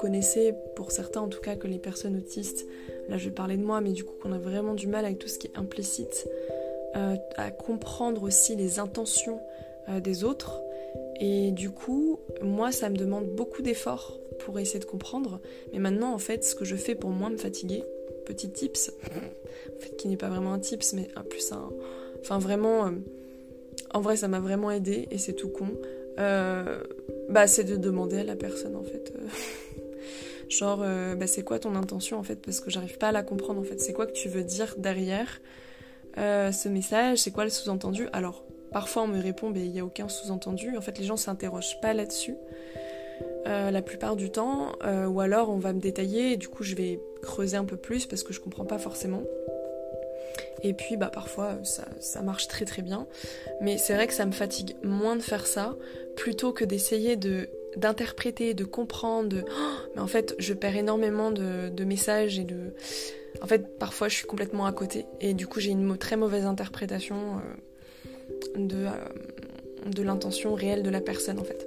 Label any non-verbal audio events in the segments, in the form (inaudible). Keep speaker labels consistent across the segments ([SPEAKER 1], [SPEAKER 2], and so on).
[SPEAKER 1] connaissez, pour certains en tout cas, que les personnes autistes, là je vais parler de moi, mais du coup qu'on a vraiment du mal avec tout ce qui est implicite, euh, à comprendre aussi les intentions euh, des autres. Et du coup, moi, ça me demande beaucoup d'efforts pour essayer de comprendre. Mais maintenant, en fait, ce que je fais pour moins me fatiguer, petit tips, (laughs) en fait, qui n'est pas vraiment un tips, mais un plus un. Enfin, vraiment. Euh, en vrai, ça m'a vraiment aidé et c'est tout con. Bah, c'est de demander à la personne en fait. (laughs) genre, bah, c'est quoi ton intention en fait? Parce que j'arrive pas à la comprendre en fait. C'est quoi que tu veux dire derrière ce message? C'est quoi le sous-entendu? Alors, parfois on me répond, mais il n'y a aucun sous-entendu. En fait, les gens s'interrogent pas là-dessus. la plupart du temps, ou alors on va me détailler et du coup je vais creuser un peu plus parce que je comprends pas forcément. Et puis bah parfois ça, marche très très bien. Mais c'est vrai que ça me fatigue moins de faire ça plutôt que d'essayer de d'interpréter, de comprendre. Oh, mais en fait je perds énormément de, messages et de... En fait parfois je suis complètement à côté et du coup j'ai une très mauvaise interprétation euh, de, euh, de l'intention réelle de la personne en fait.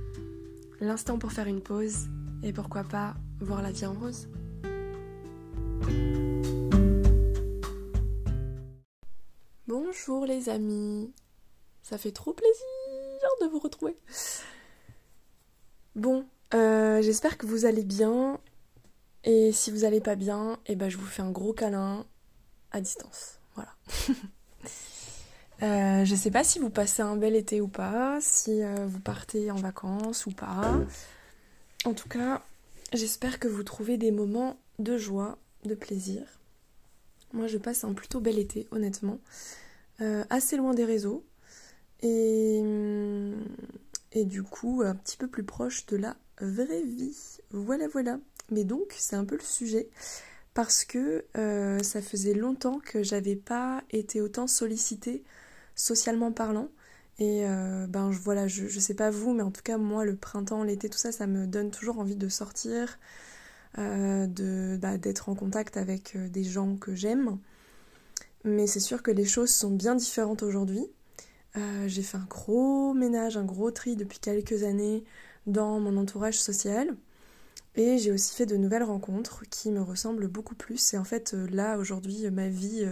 [SPEAKER 1] l'instant pour faire une pause et pourquoi pas voir la vie en rose. Bonjour les amis, ça fait trop plaisir de vous retrouver. Bon, euh, j'espère que vous allez bien et si vous allez pas bien, eh ben je vous fais un gros câlin à distance. Voilà. (laughs) Euh, je sais pas si vous passez un bel été ou pas, si euh, vous partez en vacances ou pas. En tout cas, j'espère que vous trouvez des moments de joie, de plaisir. Moi, je passe un plutôt bel été, honnêtement. Euh, assez loin des réseaux. Et, et du coup, un petit peu plus proche de la vraie vie. Voilà, voilà. Mais donc, c'est un peu le sujet. Parce que ça faisait longtemps que j'avais pas été autant sollicitée socialement parlant. Et euh, ben voilà, je, je sais pas vous, mais en tout cas moi le printemps, l'été, tout ça, ça me donne toujours envie de sortir, euh, de bah, d'être en contact avec euh, des gens que j'aime. Mais c'est sûr que les choses sont bien différentes aujourd'hui. j'ai fait un gros ménage, un gros tri depuis quelques années dans mon entourage social. Et j'ai aussi fait de nouvelles rencontres qui me ressemblent beaucoup plus. Et en fait, là, aujourd'hui, ma vie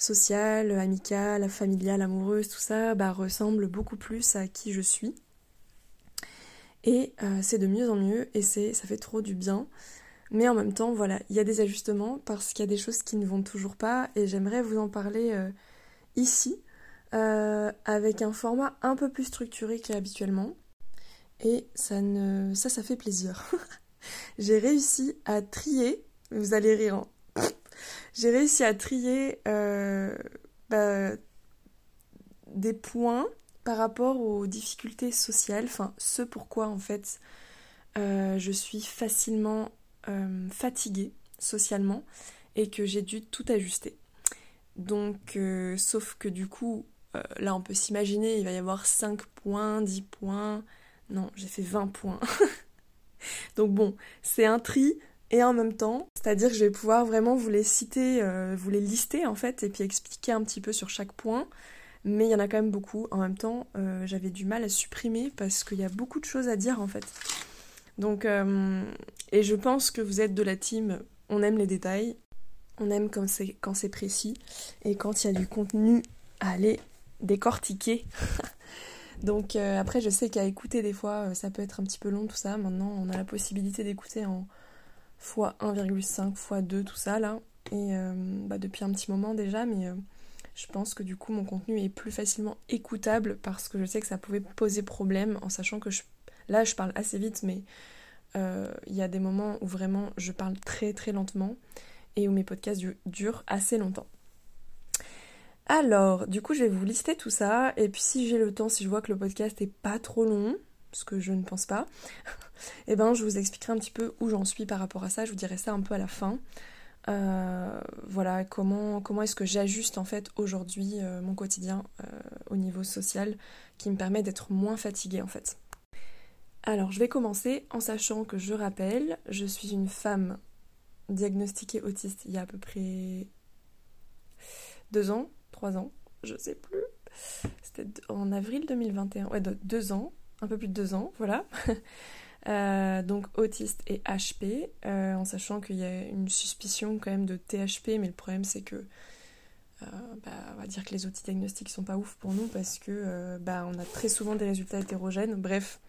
[SPEAKER 1] sociale, amicale, familiale, amoureuse, tout ça, bah, ressemble beaucoup plus à qui je suis. Et euh, c'est de mieux en mieux et ça fait trop du bien. Mais en même temps, voilà, il y a des ajustements parce qu'il y a des choses qui ne vont toujours pas et j'aimerais vous en parler euh, ici euh, avec un format un peu plus structuré qu'habituellement. Et ça, ne, ça, ça fait plaisir. (laughs) J'ai réussi à trier, vous allez rire, hein j'ai réussi à trier euh, bah, des points par rapport aux difficultés sociales, enfin ce pourquoi en fait euh, je suis facilement euh, fatiguée socialement et que j'ai dû tout ajuster. Donc, sauf que du coup, là on peut s'imaginer, il va y avoir 5 points, 10 points. Non, j'ai fait 20 points. (laughs) Donc bon, c'est un tri, et en même temps, c'est-à-dire que je vais pouvoir vraiment vous les citer, euh, vous les lister en fait, et puis expliquer un petit peu sur chaque point. Mais il y en a quand même beaucoup. En même temps, euh, j'avais du mal à supprimer parce qu'il y a beaucoup de choses à dire en fait. Donc, euh, et je pense que vous êtes de la team, on aime les détails, on aime quand c'est, quand c'est précis, et quand il y a du contenu à aller décortiquer. (laughs) Donc après, je sais qu'à écouter des fois, ça peut être un petit peu long tout ça. Maintenant, on a la possibilité d'écouter en fois 1,5 fois 2 tout ça là et euh, bah, depuis un petit moment déjà mais euh, je pense que du coup mon contenu est plus facilement écoutable parce que je sais que ça pouvait poser problème en sachant que je, là je parle assez vite mais euh, il y a des moments où vraiment je parle très très lentement et où mes podcasts durent assez longtemps. Alors, du coup, je vais vous lister tout ça, et puis si j'ai le temps, si je vois que le podcast est pas trop long, ce que je ne pense pas, et (laughs) eh ben je vous expliquerai un petit peu où j'en suis par rapport à ça, je vous dirai ça un peu à la fin. Euh, voilà, comment, comment est-ce que j'ajuste en fait aujourd'hui euh, mon quotidien euh, au niveau social qui me permet d'être moins fatiguée en fait. Alors je vais commencer en sachant que je rappelle, je suis une femme diagnostiquée autiste il y a à peu près deux ans, trois ans, je sais plus. C'était en avril 2021, ouais, deux ans, un peu plus de deux ans, voilà. (laughs) Euh, donc autiste et HP, euh, en sachant qu'il y a une suspicion quand même de THP, mais le problème c'est que euh, bah, on va dire que les outils diagnostiques sont pas ouf pour nous parce que bah, on a très souvent des résultats hétérogènes. Bref,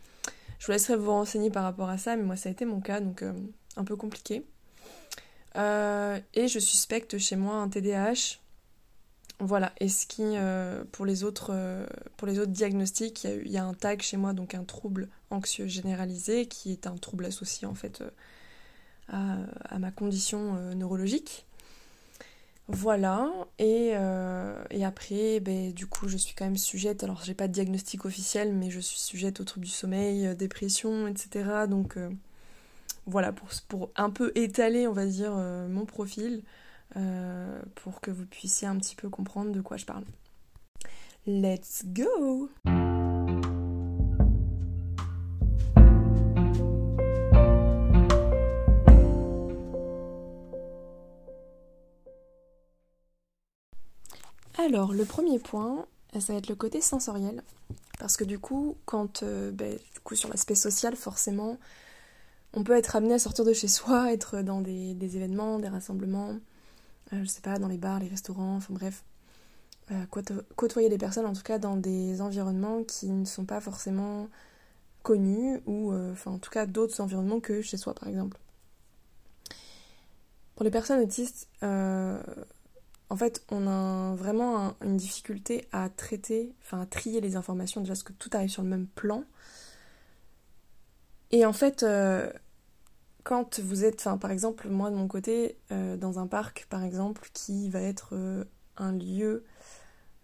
[SPEAKER 1] je vous laisserai vous renseigner par rapport à ça, mais moi ça a été mon cas, donc un peu compliqué. et je suspecte chez moi un TDAH. Voilà, et ce qui, pour, les autres, pour les autres diagnostics, il y, a un tag chez moi, donc un trouble anxieux généralisé, qui est un trouble associé en fait euh, à, ma condition euh, neurologique. Voilà, et, euh, après, ben, du coup, je suis quand même sujette, alors j'ai pas de diagnostic officiel, mais je suis sujette aux troubles du sommeil, dépression, etc. Donc voilà, pour, pour, un peu étaler, on va dire, mon profil, pour que vous puissiez un petit peu comprendre de quoi je parle. Let's go! Alors, le premier point, ça va être le côté sensoriel. Parce que du coup, quand, euh, ben, du coup, sur l'aspect social, forcément, on peut être amené à sortir de chez soi, être dans des, événements, des rassemblements, euh, je sais pas, dans les bars, les restaurants, enfin bref, euh, côtoyer des personnes, en tout cas dans des environnements qui ne sont pas forcément connus, ou enfin en tout cas d'autres environnements que chez soi, par exemple. Pour les personnes autistes, en fait, on a vraiment une difficulté à traiter, enfin à trier les informations, déjà parce que tout arrive sur le même plan. Et en fait, euh, quand vous êtes, enfin par exemple, moi de mon côté, euh, dans un parc par exemple, qui va être euh, un lieu,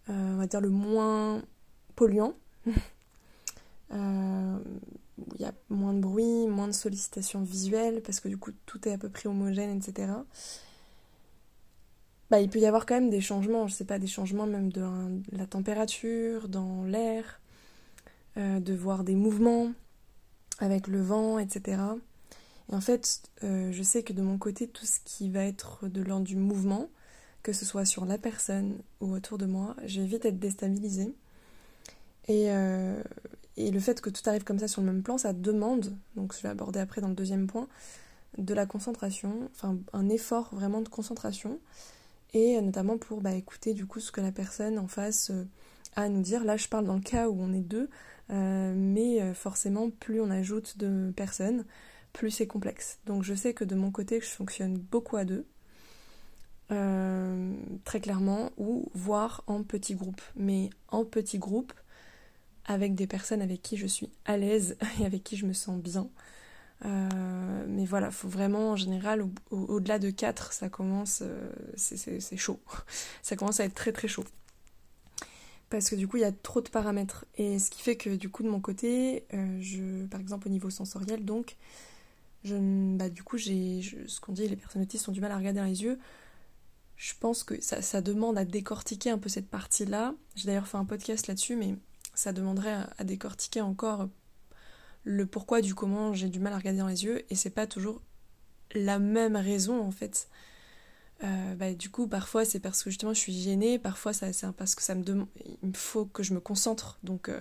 [SPEAKER 1] on va dire le moins polluant, où (laughs) il y a moins de bruit, moins de sollicitations visuelles, parce que du coup tout est à peu près homogène, etc bah, il peut y avoir quand même des changements, je sais pas, des changements même de la température, dans l'air, euh, de voir des mouvements avec le vent, etc. Et en fait, euh, je sais que de mon côté, tout ce qui va être de l'ordre du mouvement, que ce soit sur la personne ou autour de moi, je vais vite être déstabilisée. Et, euh, et le fait que tout arrive comme ça sur le même plan, ça demande, donc je vais aborder après dans le deuxième point, de la concentration, enfin un effort vraiment de concentration et notamment pour bah, écouter du coup ce que la personne en face euh, a à nous dire. Là, je parle dans le cas où on est deux, euh, mais euh, forcément, plus on ajoute de personnes, plus c'est complexe. Donc, je sais que de mon côté, je fonctionne beaucoup à deux, très clairement, ou voire en petits groupes. Mais en petits groupes, avec des personnes avec qui je suis à l'aise (laughs) et avec qui je me sens bien. Euh, mais voilà, faut vraiment en général, au-delà de 4, ça commence, euh, c'est chaud. (laughs) ça commence à être très très chaud. Parce que du coup, il y a trop de paramètres. Et ce qui fait que du coup, de mon côté, euh, je, par exemple au niveau sensoriel, donc, bah, du coup, j'ai ce qu'on dit, les personnes autistes ont du mal à regarder dans les yeux. Je pense que ça, ça demande à décortiquer un peu cette partie-là. J'ai d'ailleurs fait un podcast là-dessus, mais ça demanderait à décortiquer encore le pourquoi du comment j'ai du mal à regarder dans les yeux et c'est pas toujours la même raison en fait. Euh, bah, du coup, parfois c'est parce que justement je suis gênée, parfois c'est parce que ça me demande, il me faut que je me concentre, donc euh,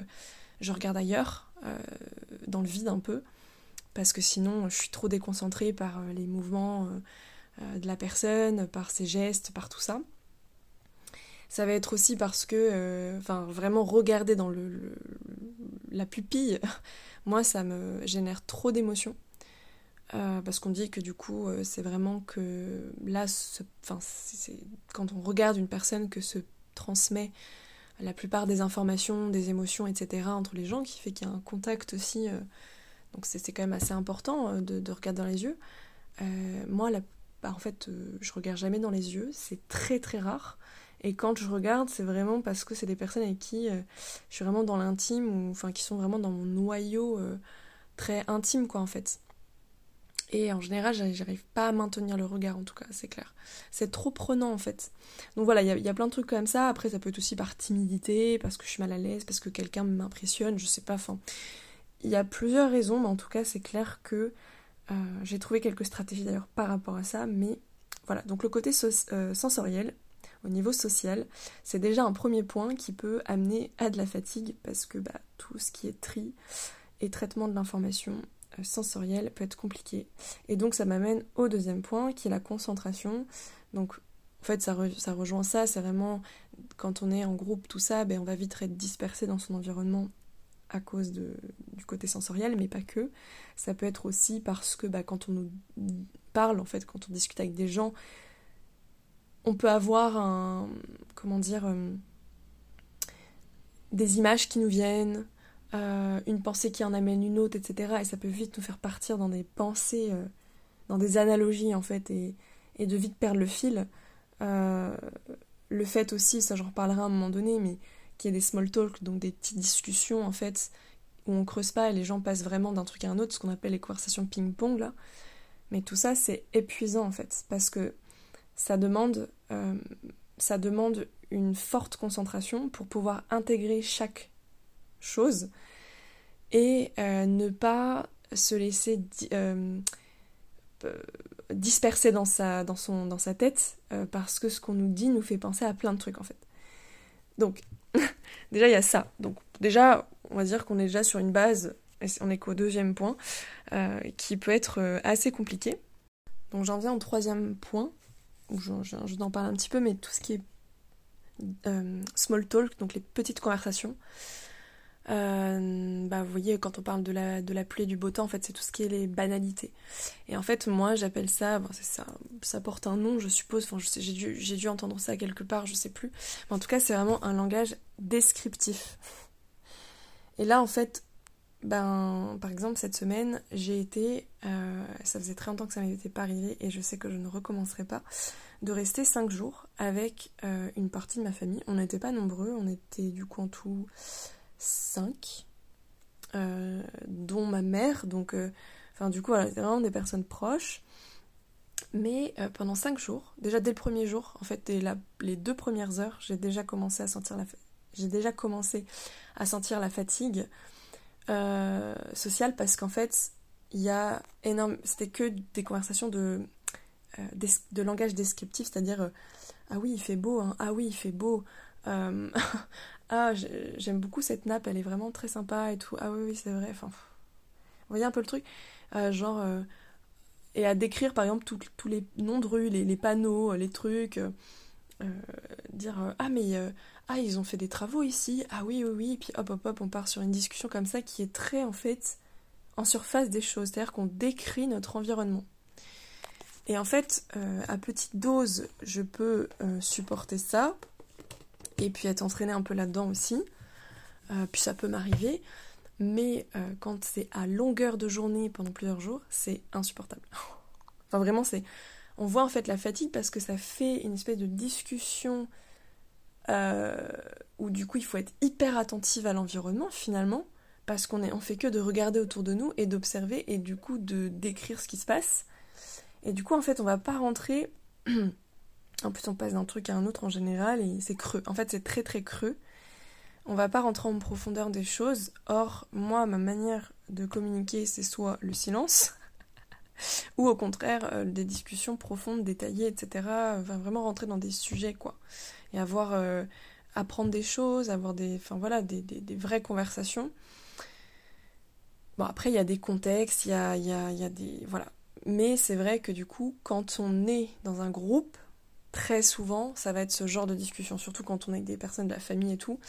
[SPEAKER 1] je regarde ailleurs, euh, dans le vide un peu, parce que sinon je suis trop déconcentrée par les mouvements de la personne, par ses gestes, par tout ça. Ça va être aussi parce que, enfin, vraiment regarder dans le la pupille (laughs) moi, ça me génère trop d'émotions. Euh, parce qu'on dit que du coup, euh, c'est vraiment que là, c'est quand on regarde une personne que se transmet la plupart des informations, des émotions, etc. entre les gens, qui fait qu'il y a un contact aussi. Euh, donc c'est quand même assez important de, regarder dans les yeux. moi, bah, en fait, je regarde jamais dans les yeux, c'est très très rare. Et quand je regarde, c'est vraiment parce que c'est des personnes avec qui je suis vraiment dans l'intime, ou enfin qui sont vraiment dans mon noyau très intime, quoi, en fait. Et en général, j'arrive pas à maintenir le regard, en tout cas, c'est clair. C'est trop prenant, en fait. Donc voilà, il y, a plein de trucs comme ça. Après, ça peut être aussi par timidité, parce que je suis mal à l'aise, parce que quelqu'un m'impressionne, je sais pas. Enfin, il y a plusieurs raisons, mais en tout cas, c'est clair que euh, j'ai trouvé quelques stratégies d'ailleurs par rapport à ça. Mais voilà, donc le côté euh, sensoriel, au niveau social, c'est déjà un premier point qui peut amener à de la fatigue, parce que bah, tout ce qui est tri et traitement de l'information, euh, sensorielle peut être compliqué. Et donc ça m'amène au deuxième point qui est la concentration. Donc en fait ça, ça rejoint ça, c'est vraiment quand on est en groupe, tout ça, ben, on va vite être dispersé dans son environnement à cause du côté sensoriel, mais pas que. Ça peut être aussi parce que bah, quand on nous parle, en fait, quand on discute avec des gens, on peut avoir un. comment dire. Euh, des images qui nous viennent, euh, une pensée qui en amène une autre, etc. Et ça peut vite nous faire partir dans des pensées, euh, dans des analogies en fait, et, de vite perdre le fil. Le fait aussi, ça j'en reparlerai à un moment donné, mais qu'il y ait des small talk, donc des petites discussions en fait, où on creuse pas et les gens passent vraiment d'un truc à un autre, ce qu'on appelle les conversations ping-pong là. Mais tout ça c'est épuisant en fait, parce que ça demande, ça demande une forte concentration pour pouvoir intégrer chaque chose et euh, ne pas se laisser euh, euh, disperser dans sa, dans, son, dans sa tête parce que ce qu'on nous dit nous fait penser à plein de trucs en fait. Donc déjà il y a ça. Donc déjà on va dire qu'on est déjà sur une base, on est qu'au deuxième point, qui peut être assez compliqué. Donc j'en viens au troisième point, où je, je, je t'en parle un petit peu, mais tout ce qui est small talk, donc les petites conversations. Euh, bah, vous voyez, quand on parle de la, de la pluie et du beau temps, en fait, c'est tout ce qui est les banalités. Et en fait, moi, j'appelle ça, bon, ça, ça porte un nom, je suppose, enfin, j'ai dû, dû entendre ça quelque part, je sais plus. Mais en tout cas, c'est vraiment un langage descriptif. Et là, en fait, ben, par exemple, cette semaine, j'ai été, euh, ça faisait très longtemps que ça m'était pas arrivé, et je sais que je ne recommencerai pas, de rester 5 jours avec euh, une partie de ma famille. On n'était pas nombreux, on était du coup en tout 5, euh, dont ma mère. Donc, euh, enfin, du coup, voilà, c'était vraiment des personnes proches. Mais euh, pendant 5 jours, déjà dès le premier jour, en fait, dès les deux premières heures, j'ai déjà commencé à sentir la, j'ai commencé à sentir la fatigue sociale parce qu'en fait, il y a énorme, c'était que des conversations de, de langage descriptif, c'est-à-dire ah oui, il fait beau, hein. ah oui, il fait beau. Ah j'aime beaucoup cette nappe, elle est vraiment très sympa et tout. Ah oui oui c'est vrai. Enfin, vous voyez un peu le truc, euh, genre euh, et à décrire par exemple tous les noms de rues, les, panneaux, les trucs. Euh, dire ah mais ah ils ont fait des travaux ici ah oui oui oui et puis hop hop hop on part sur une discussion comme ça qui est très en fait en surface des choses c'est à dire qu'on décrit notre environnement et en fait à petite dose je peux supporter ça et puis être entraîné un peu là-dedans aussi. Euh, puis ça peut m'arriver. Mais euh, quand c'est à longueur de journée pendant plusieurs jours, c'est insupportable. (laughs) enfin vraiment, c'est. On voit en fait la fatigue parce que ça fait une espèce de discussion euh, où du coup il faut être hyper attentive à l'environnement finalement parce qu'on est on fait que de regarder autour de nous et d'observer et du coup de décrire ce qui se passe. Et du coup en fait on va pas rentrer (clears throat) En plus, on passe d'un truc à un autre en général et c'est creux. En fait, c'est très très creux. On va pas rentrer en profondeur des choses. Or, moi, ma manière de communiquer, c'est soit le silence, (laughs) ou au contraire, euh, des discussions profondes, détaillées, etc. Va vraiment rentrer dans des sujets, quoi. Et avoir. Euh, apprendre des choses, avoir des. Enfin voilà, des, des, vraies conversations. Bon, après, il y a des contextes, il y a, y, a, y a des. Voilà. Mais c'est vrai que du coup, quand on est dans un groupe, très souvent, ça va être ce genre de discussion, surtout quand on est avec des personnes de la famille et tout.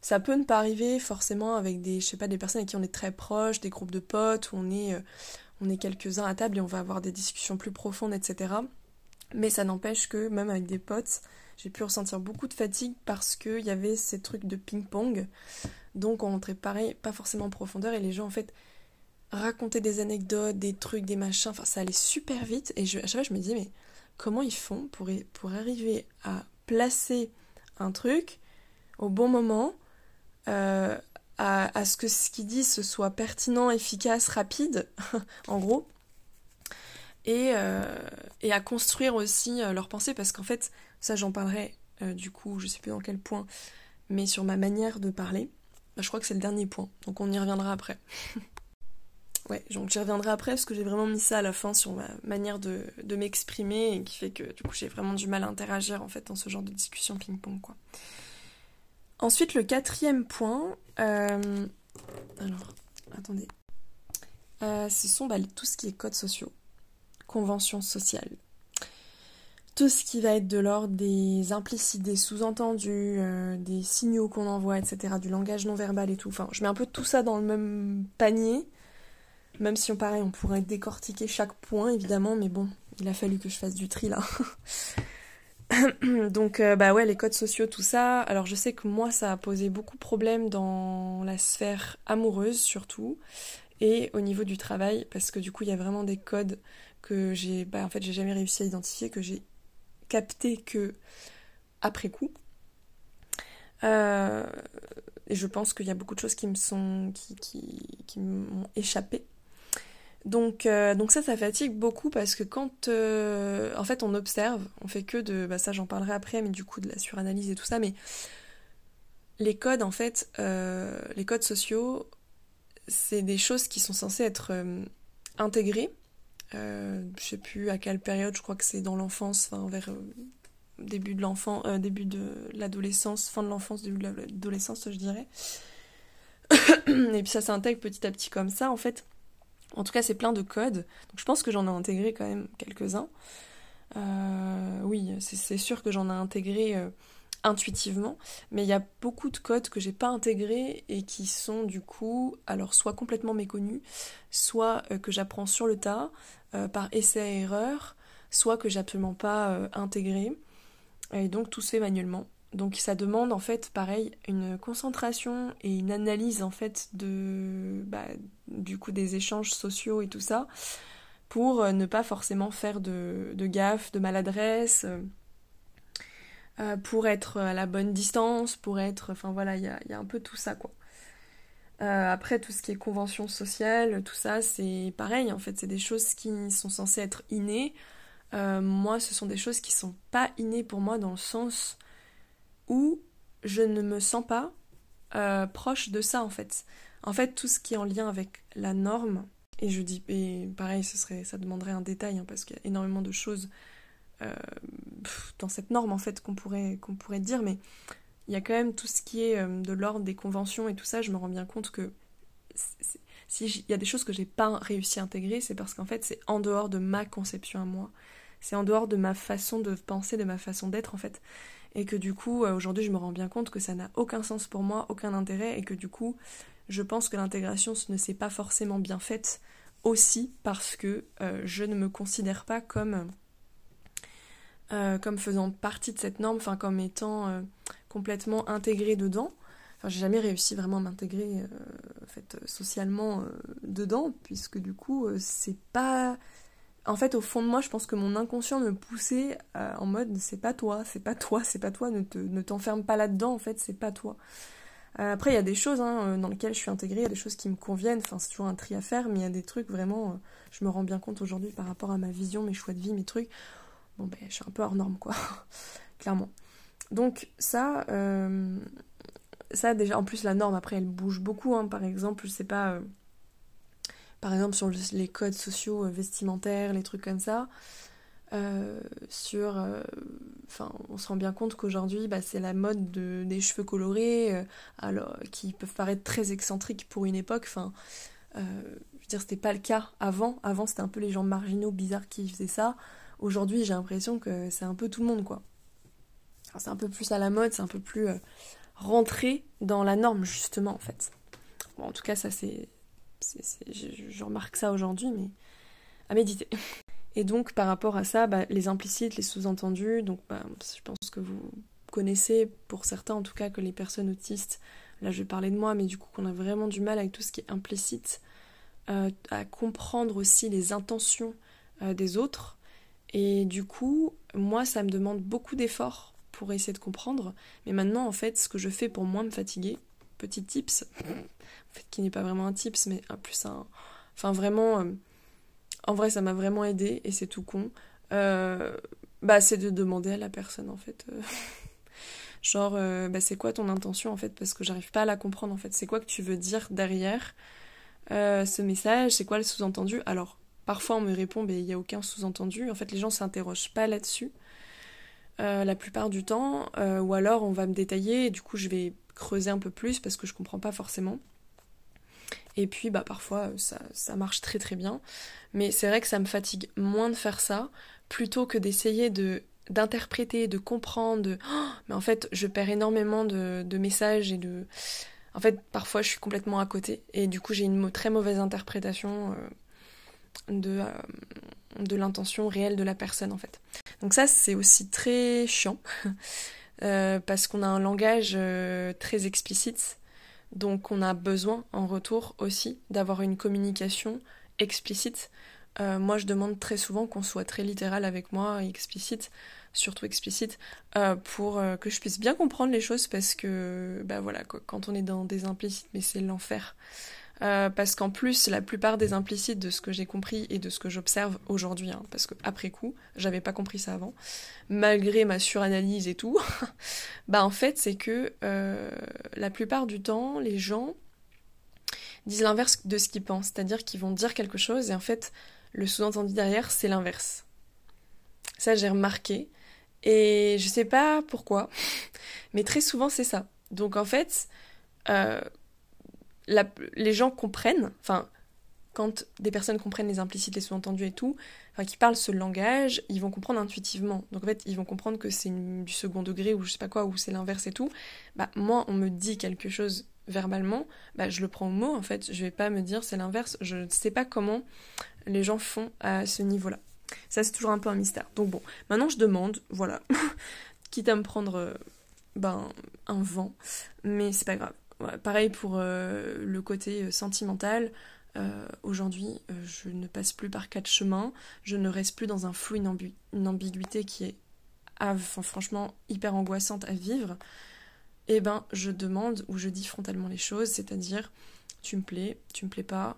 [SPEAKER 1] Ça peut ne pas arriver forcément avec des, je sais pas, des personnes avec qui on est très proche, des groupes de potes où on est, euh, on est quelques-uns à table et on va avoir des discussions plus profondes, etc. Mais ça n'empêche que même avec des potes, j'ai pu ressentir beaucoup de fatigue parce qu'il y avait ces trucs de ping-pong. Donc on rentrait pareil, pas forcément en profondeur et les gens en fait racontaient des anecdotes, des trucs, des machins, enfin ça allait super vite et je, à chaque fois je me disais mais comment ils font pour, arriver à placer un truc au bon moment, euh, à, ce que ce qu'ils disent soit pertinent, efficace, rapide, (laughs) en gros, et, euh, et, à construire aussi euh, leur pensée, parce qu'en fait, ça j'en parlerai du coup, je sais plus dans quel point, mais sur ma manière de parler, bah, je crois que c'est le dernier point, donc on y reviendra après. (laughs) Ouais, donc j'y reviendrai après parce que j'ai vraiment mis ça à la fin sur ma manière de, m'exprimer et qui fait que du coup j'ai vraiment du mal à interagir en fait dans ce genre de discussion ping-pong quoi. Ensuite le quatrième point, euh, alors attendez, euh, ce sont bah, tout ce qui est codes sociaux, conventions sociales. Tout ce qui va être de l'ordre des implicites, des sous-entendus, euh, des signaux qu'on envoie, etc., du langage non verbal et tout. Enfin, je mets un peu tout ça dans le même panier même si on pareil, on pourrait décortiquer chaque point évidemment, mais bon, il a fallu que je fasse du tri là. (coughs) Donc euh, bah ouais, les codes sociaux, tout ça. Alors je sais que moi ça a posé beaucoup de problèmes dans la sphère amoureuse surtout et au niveau du travail parce que du coup il y a vraiment des codes que j'ai bah en fait j'ai jamais réussi à identifier que j'ai capté que après coup. Euh, et je pense qu'il y a beaucoup de choses qui me sont qui, m'ont échappé donc, euh, donc ça, ça fatigue beaucoup parce que quand euh, en fait on observe, on fait que de, bah ça j'en parlerai après, mais du coup de la suranalyse et tout ça, mais les codes en fait, euh, les codes sociaux, c'est des choses qui sont censées être intégrées. je sais plus à quelle période, je crois que c'est dans l'enfance, enfin vers début de l'enfant, début de l'adolescence, fin de l'enfance, début de l'adolescence, je dirais. (coughs) et puis ça s'intègre petit à petit comme ça en fait. En tout cas, c'est plein de codes. Donc je pense que j'en ai intégré quand même quelques-uns. Euh, oui, c'est sûr que j'en ai intégré euh, intuitivement, mais il y a beaucoup de codes que j'ai pas intégrés et qui sont du coup, alors soit complètement méconnus, soit euh, que j'apprends sur le tas, par essai et erreur, soit que j'ai absolument pas intégré. Et donc tout se fait manuellement. Donc ça demande en fait pareil une concentration et une analyse en fait de bah, du coup des échanges sociaux et tout ça pour euh, ne pas forcément faire de, de gaffe, de maladresse, euh, euh, pour être à la bonne distance, pour être... Enfin voilà, il y a, un peu tout ça quoi. après tout ce qui est convention sociale, tout ça c'est pareil en fait, c'est des choses qui sont censées être innées. moi ce sont des choses qui sont pas innées pour moi dans le sens où je ne me sens pas euh, proche de ça en fait. En fait, tout ce qui est en lien avec la norme, et je dis, et pareil, ça demanderait un détail, hein, parce qu'il y a énormément de choses euh, dans cette norme en fait qu'on pourrait, qu'on pourrait dire, mais il y a quand même tout ce qui est euh, de l'ordre des conventions et tout ça, je me rends bien compte que s'il y a des choses que j'ai pas réussi à intégrer, c'est parce qu'en fait c'est en dehors de ma conception à moi, c'est en dehors de ma façon de penser, de ma façon d'être en fait et que du coup euh, aujourd'hui je me rends bien compte que ça n'a aucun sens pour moi, aucun intérêt et que du coup je pense que l'intégration ne s'est pas forcément bien faite aussi parce que euh, je ne me considère pas comme euh, comme faisant partie de cette norme, enfin comme étant complètement intégrée dedans. Enfin, j'ai jamais réussi vraiment à m'intégrer en fait socialement dedans puisque du coup c'est pas en fait, au fond de moi, je pense que mon inconscient me poussait euh, en mode c'est pas toi, c'est pas toi, c'est pas toi, ne, t'enferme pas là-dedans, en fait, c'est pas toi. Euh, après, il y a des choses hein, euh, dans lesquelles je suis intégrée, il y a des choses qui me conviennent, enfin, c'est toujours un tri à faire, mais il y a des trucs vraiment, je me rends bien compte aujourd'hui par rapport à ma vision, mes choix de vie, mes trucs. Bon, ben, je suis un peu hors norme, quoi, (laughs) clairement. Donc, ça, ça, déjà, en plus, la norme, après, elle bouge beaucoup, hein, par exemple, sais pas par exemple sur les codes sociaux euh, vestimentaires, les trucs comme ça. Euh, euh, on se rend bien compte qu'aujourd'hui, bah, c'est la mode de, des cheveux colorés, qui peuvent paraître très excentriques pour une époque. Enfin, je veux dire, c'était pas le cas avant. Avant, c'était un peu les gens marginaux, bizarres qui faisaient ça. Aujourd'hui, j'ai l'impression que c'est un peu tout le monde, quoi. C'est un peu plus à la mode, c'est un peu plus rentré dans la norme, justement, en fait. En tout cas, ça, c'est je, remarque ça aujourd'hui, mais à méditer. (laughs) Et donc, par rapport à ça, bah, les implicites, les sous-entendus, donc bah, je pense que vous connaissez, pour certains en tout cas, que les personnes autistes, là je vais parler de moi, mais du coup qu'on a vraiment du mal avec tout ce qui est implicite, euh, à comprendre aussi les intentions euh, des autres, Et du coup, moi, ça me demande beaucoup d'efforts pour essayer de comprendre. Mais maintenant, en fait, ce que je fais pour moins me fatiguer, petit tips, en fait, qui n'est pas vraiment un tips, mais un plus un. Enfin, vraiment. Euh, en vrai, ça m'a vraiment aidé et c'est tout con. Euh, bah, c'est de demander à la personne, en fait. Euh, (laughs) genre, bah, c'est quoi ton intention, en fait Parce que j'arrive pas à la comprendre, en fait. C'est quoi que tu veux dire derrière ce message? C'est quoi le sous-entendu? Alors, parfois, on me répond, mais il n'y a aucun sous-entendu. En fait, les gens s'interrogent pas là-dessus. la plupart du temps, ou alors on va me détailler et du coup je vais creuser un peu plus parce que je comprends pas forcément. Et puis bah parfois ça, ça marche très très bien. Mais c'est vrai que ça me fatigue moins de faire ça plutôt que d'essayer de d'interpréter, de comprendre. De... Oh, mais en fait, je perds énormément de, de, messages et de. En fait, parfois, je suis complètement à côté. Et du coup, j'ai une très mauvaise interprétation euh, de, euh, de l'intention réelle de la personne, en fait. Donc, ça, c'est aussi très chiant. Euh, parce qu'on a un langage euh, très explicite, donc on a besoin en retour aussi d'avoir une communication explicite. Euh, moi, je demande très souvent qu'on soit très littéral avec moi, explicite, surtout explicite, pour que je puisse bien comprendre les choses, parce que, bah voilà, quand on est dans des implicites, mais c'est l'enfer. Euh, parce qu'en plus, la plupart des implicites de ce que j'ai compris et de ce que j'observe aujourd'hui, hein, parce que après coup, j'avais pas compris ça avant, malgré ma suranalyse et tout, (laughs) bah en fait, c'est que euh, la plupart du temps, les gens disent l'inverse de ce qu'ils pensent, c'est-à-dire qu'ils vont dire quelque chose et en fait, le sous-entendu derrière, c'est l'inverse. Ça, j'ai remarqué. Et je sais pas pourquoi, (laughs) mais très souvent, c'est ça. Donc en fait, euh, les gens comprennent, enfin, quand des personnes comprennent les implicites, les sous-entendus et tout, enfin, qui parlent ce langage, ils vont comprendre intuitivement. Donc en fait, ils vont comprendre que c'est du second degré ou je sais pas quoi, ou c'est l'inverse et tout. Bah, moi, on me dit quelque chose verbalement, bah, je le prends au mot en fait. Je vais pas me dire c'est l'inverse. Je ne sais pas comment les gens font à ce niveau-là. Ça, c'est toujours un peu un mystère. Donc bon, maintenant je demande, voilà, (laughs) quitte à me prendre euh, ben, un vent, mais c'est pas grave pareil pour euh, le côté euh, sentimental. Euh, aujourd'hui, je ne passe plus par quatre chemins, je ne reste plus dans un flou, une, ambiguïté qui est franchement hyper angoissante à vivre. Eh ben, je demande ou je dis frontalement les choses, c'est-à-dire tu me plais, tu me plais pas,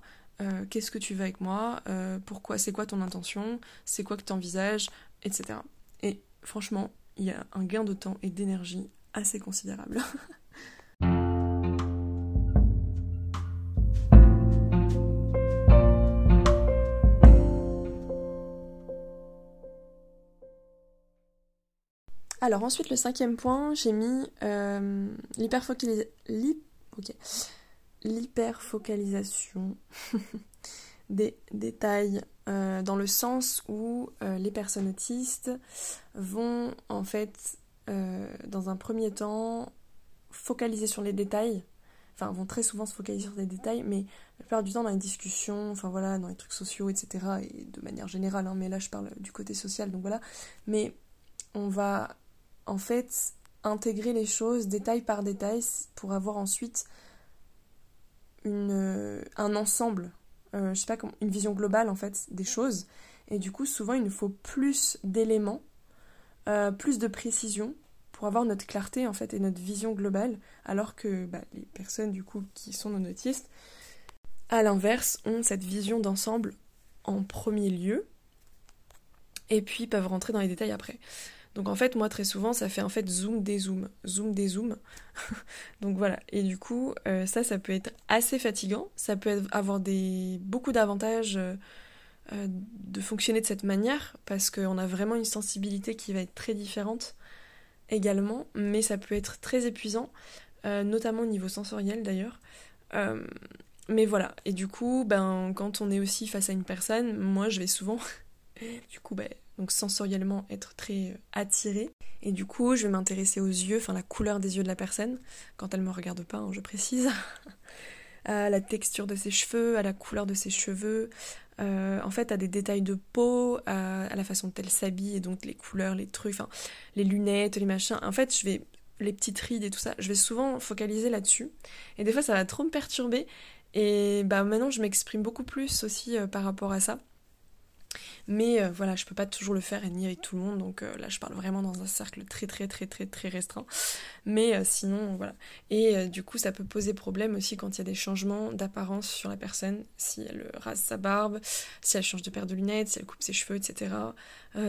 [SPEAKER 1] qu'est-ce que tu veux avec moi, pourquoi, c'est quoi ton intention, c'est quoi que tu envisages, etc. Et franchement, il y a un gain de temps et d'énergie assez considérable. (laughs) Alors ensuite, le cinquième point, j'ai mis euh, l'hyperfocalisation (laughs) des détails euh, dans le sens où euh, les personnes autistes vont en fait dans un premier temps focaliser sur les détails. Enfin vont très souvent se focaliser sur des détails mais la plupart du temps dans les discussions enfin voilà dans les trucs sociaux etc et de manière générale hein, mais là je parle du côté social donc voilà. Mais on va en fait intégrer les choses détail par détail pour avoir ensuite une, euh, un ensemble, euh, je sais pas, une vision globale en fait des choses. Et du coup, souvent, il nous faut plus d'éléments, euh, plus de précision pour avoir notre clarté en fait et notre vision globale, alors que bah, les personnes du coup qui sont non autistes, à l'inverse, ont cette vision d'ensemble en premier lieu, et puis peuvent rentrer dans les détails après. Donc en fait, moi très souvent, ça fait en fait zoom dézoom, zoom dézoom. (laughs) Donc voilà. Et du coup, euh, ça, ça peut être assez fatigant. Ça peut avoir des beaucoup d'avantages euh, euh, de fonctionner de cette manière parce qu'on a vraiment une sensibilité qui va être très différente également, mais ça peut être très épuisant, notamment au niveau sensoriel d'ailleurs. mais voilà. Et du coup, ben quand on est aussi face à une personne, moi je vais souvent, (laughs) du coup, ben donc sensoriellement être très euh, attiré. Et du coup, je vais m'intéresser aux yeux, enfin la couleur des yeux de la personne, quand elle me regarde pas, hein, je précise, à (laughs) la texture de ses cheveux, à la couleur de ses cheveux, euh, en fait à des détails de peau, à, la façon dont elle s'habille, et donc les couleurs, les trucs, les lunettes, les machins. En fait, je vais les petites rides et tout ça, je vais souvent focaliser là-dessus. Et des fois, ça va trop me perturber. Et bah maintenant, je m'exprime beaucoup plus aussi euh, par rapport à ça. Mais euh, voilà, je peux pas toujours le faire et ni avec tout le monde, donc euh, là je parle vraiment dans un cercle très très très très très restreint. Mais euh, sinon, voilà. Et du coup, ça peut poser problème aussi quand il y a des changements d'apparence sur la personne, si elle rase sa barbe, si elle change de paire de lunettes, si elle coupe ses cheveux, etc.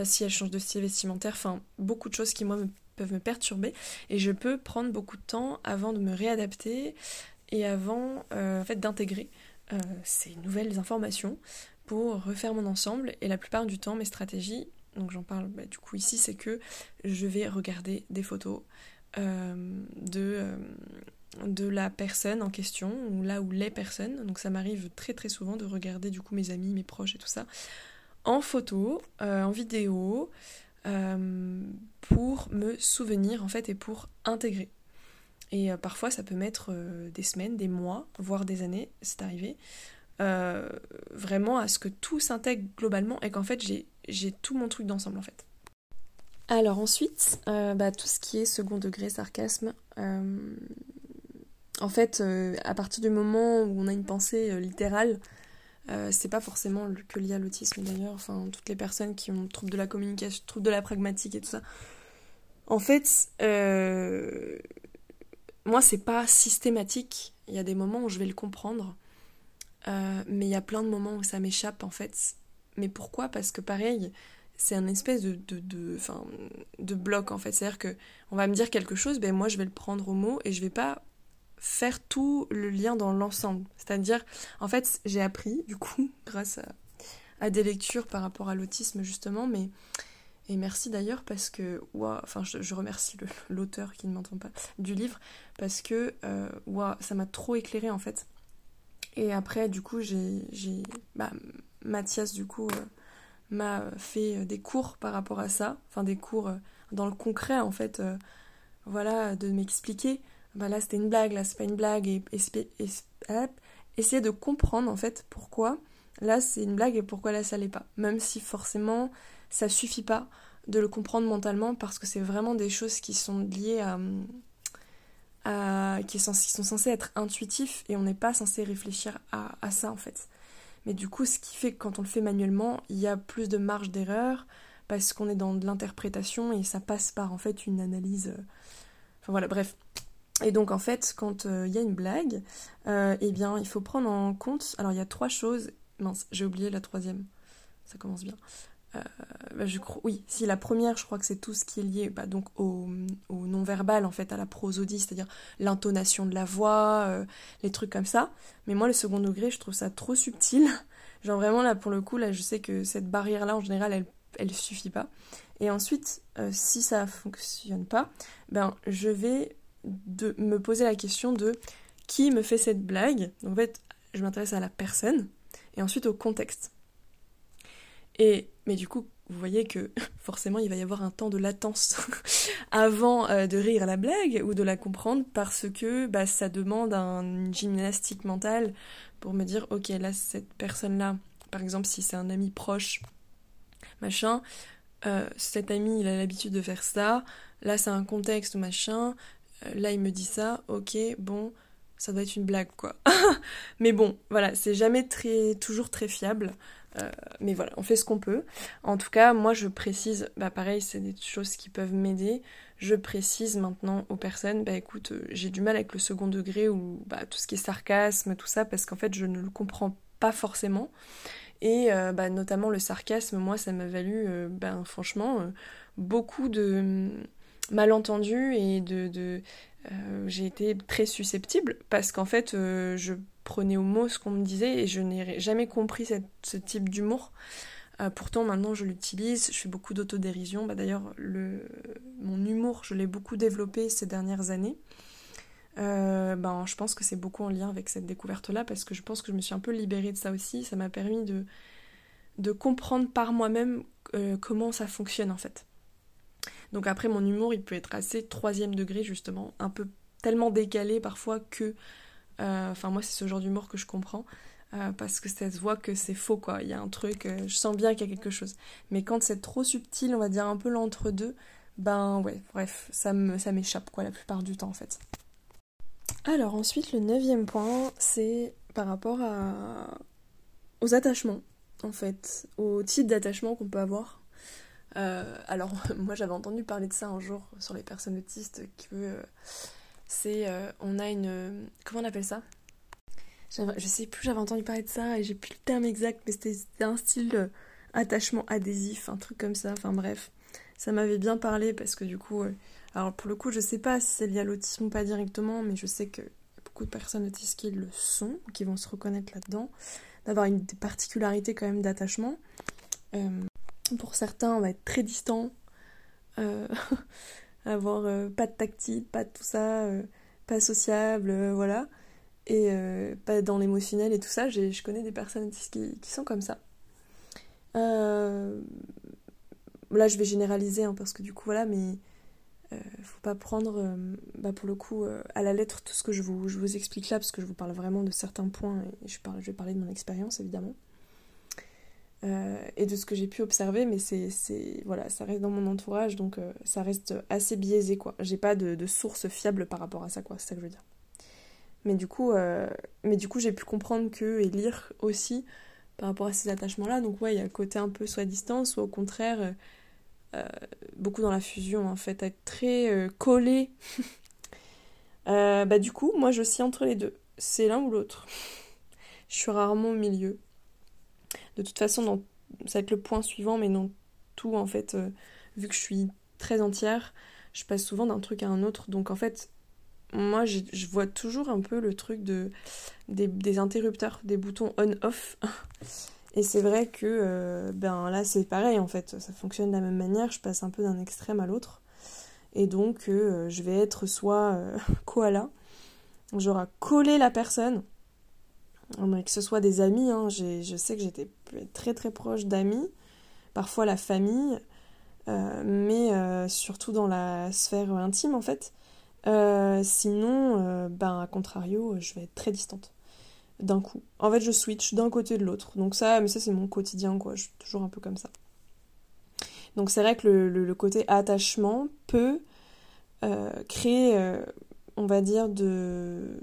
[SPEAKER 1] si elle change de style vestimentaire, enfin beaucoup de choses qui moi peuvent me perturber. Et je peux prendre beaucoup de temps avant de me réadapter et avant en fait d'intégrer ces nouvelles informations refaire mon ensemble. Et la plupart du temps, mes stratégies, donc j'en parle bah, du coup ici, c'est que je vais regarder des photos euh, de, euh, de la personne en question, ou là où les personnes. Donc ça m'arrive très très souvent de regarder du coup mes amis, mes proches et tout ça, en photo, euh, en vidéo, pour me souvenir en fait et pour intégrer. Et parfois ça peut mettre des semaines, des mois, voire des années, c'est arrivé. Euh, vraiment à ce que tout s'intègre globalement et qu'en fait j'ai tout mon truc d'ensemble en fait. Alors ensuite, euh, bah, tout ce qui est second degré sarcasme, euh, en fait, à partir du moment où on a une pensée littérale, c'est pas forcément que lié à l'autisme d'ailleurs, enfin toutes les personnes qui ont trouble de la communication, trouble de la pragmatique et tout ça. En fait, moi c'est pas systématique, il y a des moments où je vais le comprendre, euh, mais il y a plein de moments où ça m'échappe en fait. Mais pourquoi? Parce que pareil, c'est un espèce de, de, de, de bloc en fait. C'est-à-dire que on va me dire quelque chose, ben moi je vais le prendre au mot et je vais pas faire tout le lien dans l'ensemble. C'est-à-dire, en fait, j'ai appris du coup, (laughs) grâce à, à des lectures par rapport à l'autisme justement, mais et merci d'ailleurs parce que, enfin je, remercie l'auteur qui ne m'entend pas du livre parce que euh, ça m'a trop éclairé en fait. Et après, du coup, j'ai. Bah, Mathias, du coup, euh, m'a fait euh, des cours par rapport à ça. Enfin, des cours euh, dans le concret, en fait. voilà, de m'expliquer. Bah, là, c'était une blague, là, c'est pas une blague. Et, essayer de comprendre, en fait, pourquoi là, c'est une blague et pourquoi là, ça l'est pas. Même si forcément, ça suffit pas de le comprendre mentalement parce que c'est vraiment des choses qui sont liées à qui, sont censés être intuitifs et on n'est pas censé réfléchir à, ça en fait. Mais du coup, ce qui fait que quand on le fait manuellement, il y a plus de marge d'erreur parce qu'on est dans de l'interprétation et ça passe par en fait une analyse. Euh, enfin voilà, bref. Et donc en fait, quand euh, il y a une blague, euh, eh bien, il faut prendre en compte. Alors il y a trois choses. Mince, j'ai oublié la troisième. Ça commence bien. Euh, bah, je crois, oui, si la première, je crois que c'est tout ce qui est lié bah, donc au, non-verbal, en fait, à la prosodie, c'est-à-dire l'intonation de la voix, euh, les trucs comme ça. Mais moi, le second degré, je trouve ça trop subtil. (laughs) Genre vraiment, là, pour le coup, là, je sais que cette barrière-là, en général, elle, elle suffit pas. Et ensuite, euh, si ça fonctionne pas, ben, je vais me poser la question de qui me fait cette blague. Donc, en fait, je m'intéresse à la personne et ensuite au contexte. Et, mais du coup, vous voyez que (laughs) forcément il va y avoir un temps de latence (laughs) avant euh, de rire à la blague ou de la comprendre parce que bah, ça demande une gymnastique mentale pour me dire ok là cette personne là par exemple si c'est un ami proche machin euh, cet ami il a l'habitude de faire ça là c'est un contexte machin euh, là il me dit ça ok bon ça doit être une blague quoi. (laughs) Mais bon voilà c'est jamais très toujours très fiable euh, mais voilà, on fait ce qu'on peut. En tout cas, moi je précise, bah pareil, c'est des choses qui peuvent m'aider. Je précise maintenant aux personnes, bah écoute, euh, j'ai du mal avec le second degré ou bah, tout ce qui est sarcasme, tout ça, parce qu'en fait je ne le comprends pas forcément. Et euh, bah, notamment le sarcasme, moi ça m'a valu, ben, franchement, beaucoup de hum, malentendus et de j'ai été très susceptible parce qu'en fait je prenais au mot ce qu'on me disait et je n'ai jamais compris ce type d'humour. Euh, pourtant maintenant je l'utilise, je fais beaucoup d'autodérision. Bah, D'ailleurs mon humour je l'ai beaucoup développé ces dernières années. Euh, ben, je pense que c'est beaucoup en lien avec cette découverte-là parce que je pense que je me suis un peu libérée de ça aussi. Ça m'a permis de, comprendre par moi-même euh, comment ça fonctionne en fait. Donc après mon humour il peut être assez troisième degré justement, un peu tellement décalé parfois que enfin, moi, c'est ce genre d'humour que je comprends. Euh, parce que ça se voit que c'est faux, quoi. Il y a un truc, euh, je sens bien qu'il y a quelque chose. Mais quand c'est trop subtil, on va dire un peu l'entre-deux, ben ouais, bref, ça m'échappe, quoi, la plupart du temps, en fait. Alors ensuite, le neuvième point, c'est par rapport à... aux attachements. en fait, au type d'attachement qu'on peut avoir. alors, (laughs) moi j'avais entendu parler de ça un jour sur les personnes autistes, que c'est. on a une. Comment on appelle ça? Je sais plus, j'avais entendu parler de ça et j'ai plus le terme exact, mais c'était un style attachement adhésif, un truc comme ça, enfin bref. Ça m'avait bien parlé parce que du coup, euh, alors pour le coup, je sais pas si c'est lié à l'autisme ou pas directement, mais je sais que beaucoup de personnes autistes qui le sont, qui vont se reconnaître là-dedans, d'avoir une des particularités quand même d'attachement. Euh, pour certains, on va être très distant, euh, (laughs) avoir pas de tactile, pas de tout ça, pas sociable, voilà, et pas dans l'émotionnel et tout ça. Je connais des personnes qui sont comme ça. Euh, là, je vais généraliser hein, parce que du coup, voilà, mais euh, faut pas prendre euh, bah, pour le coup à la lettre tout ce que je vous, je vous, explique là parce que je vous parle vraiment de certains points et je vais parler de mon expérience évidemment et de ce que j'ai pu observer mais c'est voilà ça reste dans mon entourage donc ça reste assez biaisé quoi j'ai pas de, source fiable par rapport à ça quoi c'est ça que je veux dire mais du coup mais du coup j'ai pu comprendre que et lire aussi par rapport à ces attachements-là. Donc ouais, il y a le côté un peu soit distant, soit au contraire euh, euh, beaucoup dans la fusion en fait, être très euh, collé. (laughs) bah du coup, moi je suis entre les deux. C'est l'un ou l'autre. je suis rarement au milieu. De toute façon, ça va être le point suivant, mais dans tout en fait, vu que je suis très entière, je passe souvent d'un truc à un autre. Donc en fait, moi je vois toujours un peu le truc de des, interrupteurs, des boutons on-off. (laughs) Et c'est vrai que euh, ben là c'est pareil en fait, ça fonctionne de la même manière, je passe un peu d'un extrême à l'autre. Et donc euh, je vais être soit euh, (laughs) koala, genre coller la personne, que ce soit des amis, hein, je sais que j'étais très très proche d'amis, parfois la famille, mais surtout dans la sphère intime en fait. Euh, sinon, euh, ben, à contrario, je vais être très distante. D'un coup. En fait, je switch d'un côté de l'autre. Donc ça, mais ça c'est mon quotidien, quoi. Je suis toujours un peu comme ça. Donc c'est vrai que le, côté attachement peut euh, créer, on va dire, de,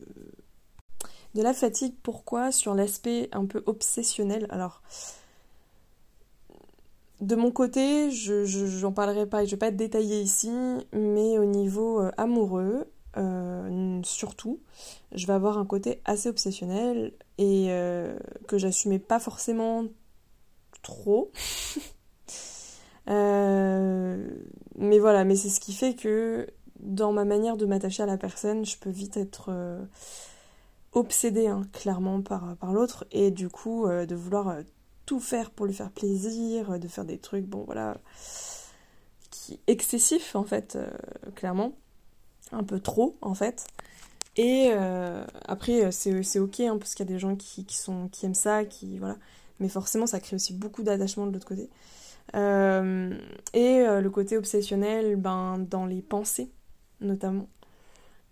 [SPEAKER 1] de la fatigue. Pourquoi? Sur l'aspect un peu obsessionnel. Alors, de mon côté, je, j'en parlerai pas, je vais pas être détaillée ici, mais au niveau euh, amoureux, euh, surtout, je vais avoir un côté assez obsessionnel et euh, que j'assumais pas forcément trop. (laughs) mais voilà, mais c'est ce qui fait que dans ma manière de m'attacher à la personne, je peux vite être obsédée hein, clairement par, l'autre et du coup de vouloir tout faire pour lui faire plaisir, de faire des trucs, bon voilà, qui excessif en fait, euh, clairement, un peu trop en fait. Et euh, après euh, c'est ok hein, parce qu'il y a des gens qui, sont, qui aiment ça, qui voilà, mais forcément ça crée aussi beaucoup d'attachement de l'autre côté. et le côté obsessionnel, ben dans les pensées notamment.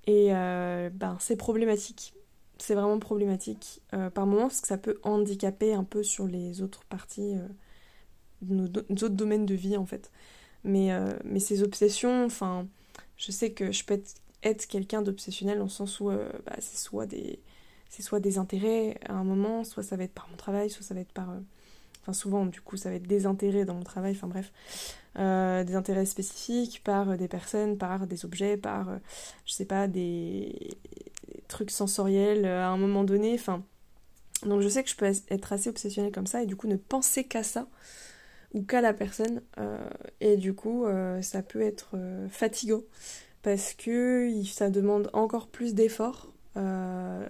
[SPEAKER 1] Et ben c'est problématique c'est vraiment problématique euh, par moments parce que ça peut handicaper un peu sur les autres parties, euh, nos, autres domaines de vie en fait. Mais, euh, mais ces obsessions, enfin, je sais que je peux être, être quelqu'un d'obsessionnel dans le sens où bah, c'est soit des c'est soit des intérêts à un moment, soit ça va être par mon travail, soit ça va être par enfin souvent du coup ça va être des intérêts dans mon travail, enfin bref, des intérêts spécifiques par des personnes, par des objets, par je sais pas des trucs sensoriels euh, à un moment donné. Enfin, donc je sais que je peux être assez obsessionnelle comme ça et du coup ne penser qu'à ça ou qu'à la personne. Euh, et du coup, euh, ça peut être fatigant parce que ça demande encore plus d'efforts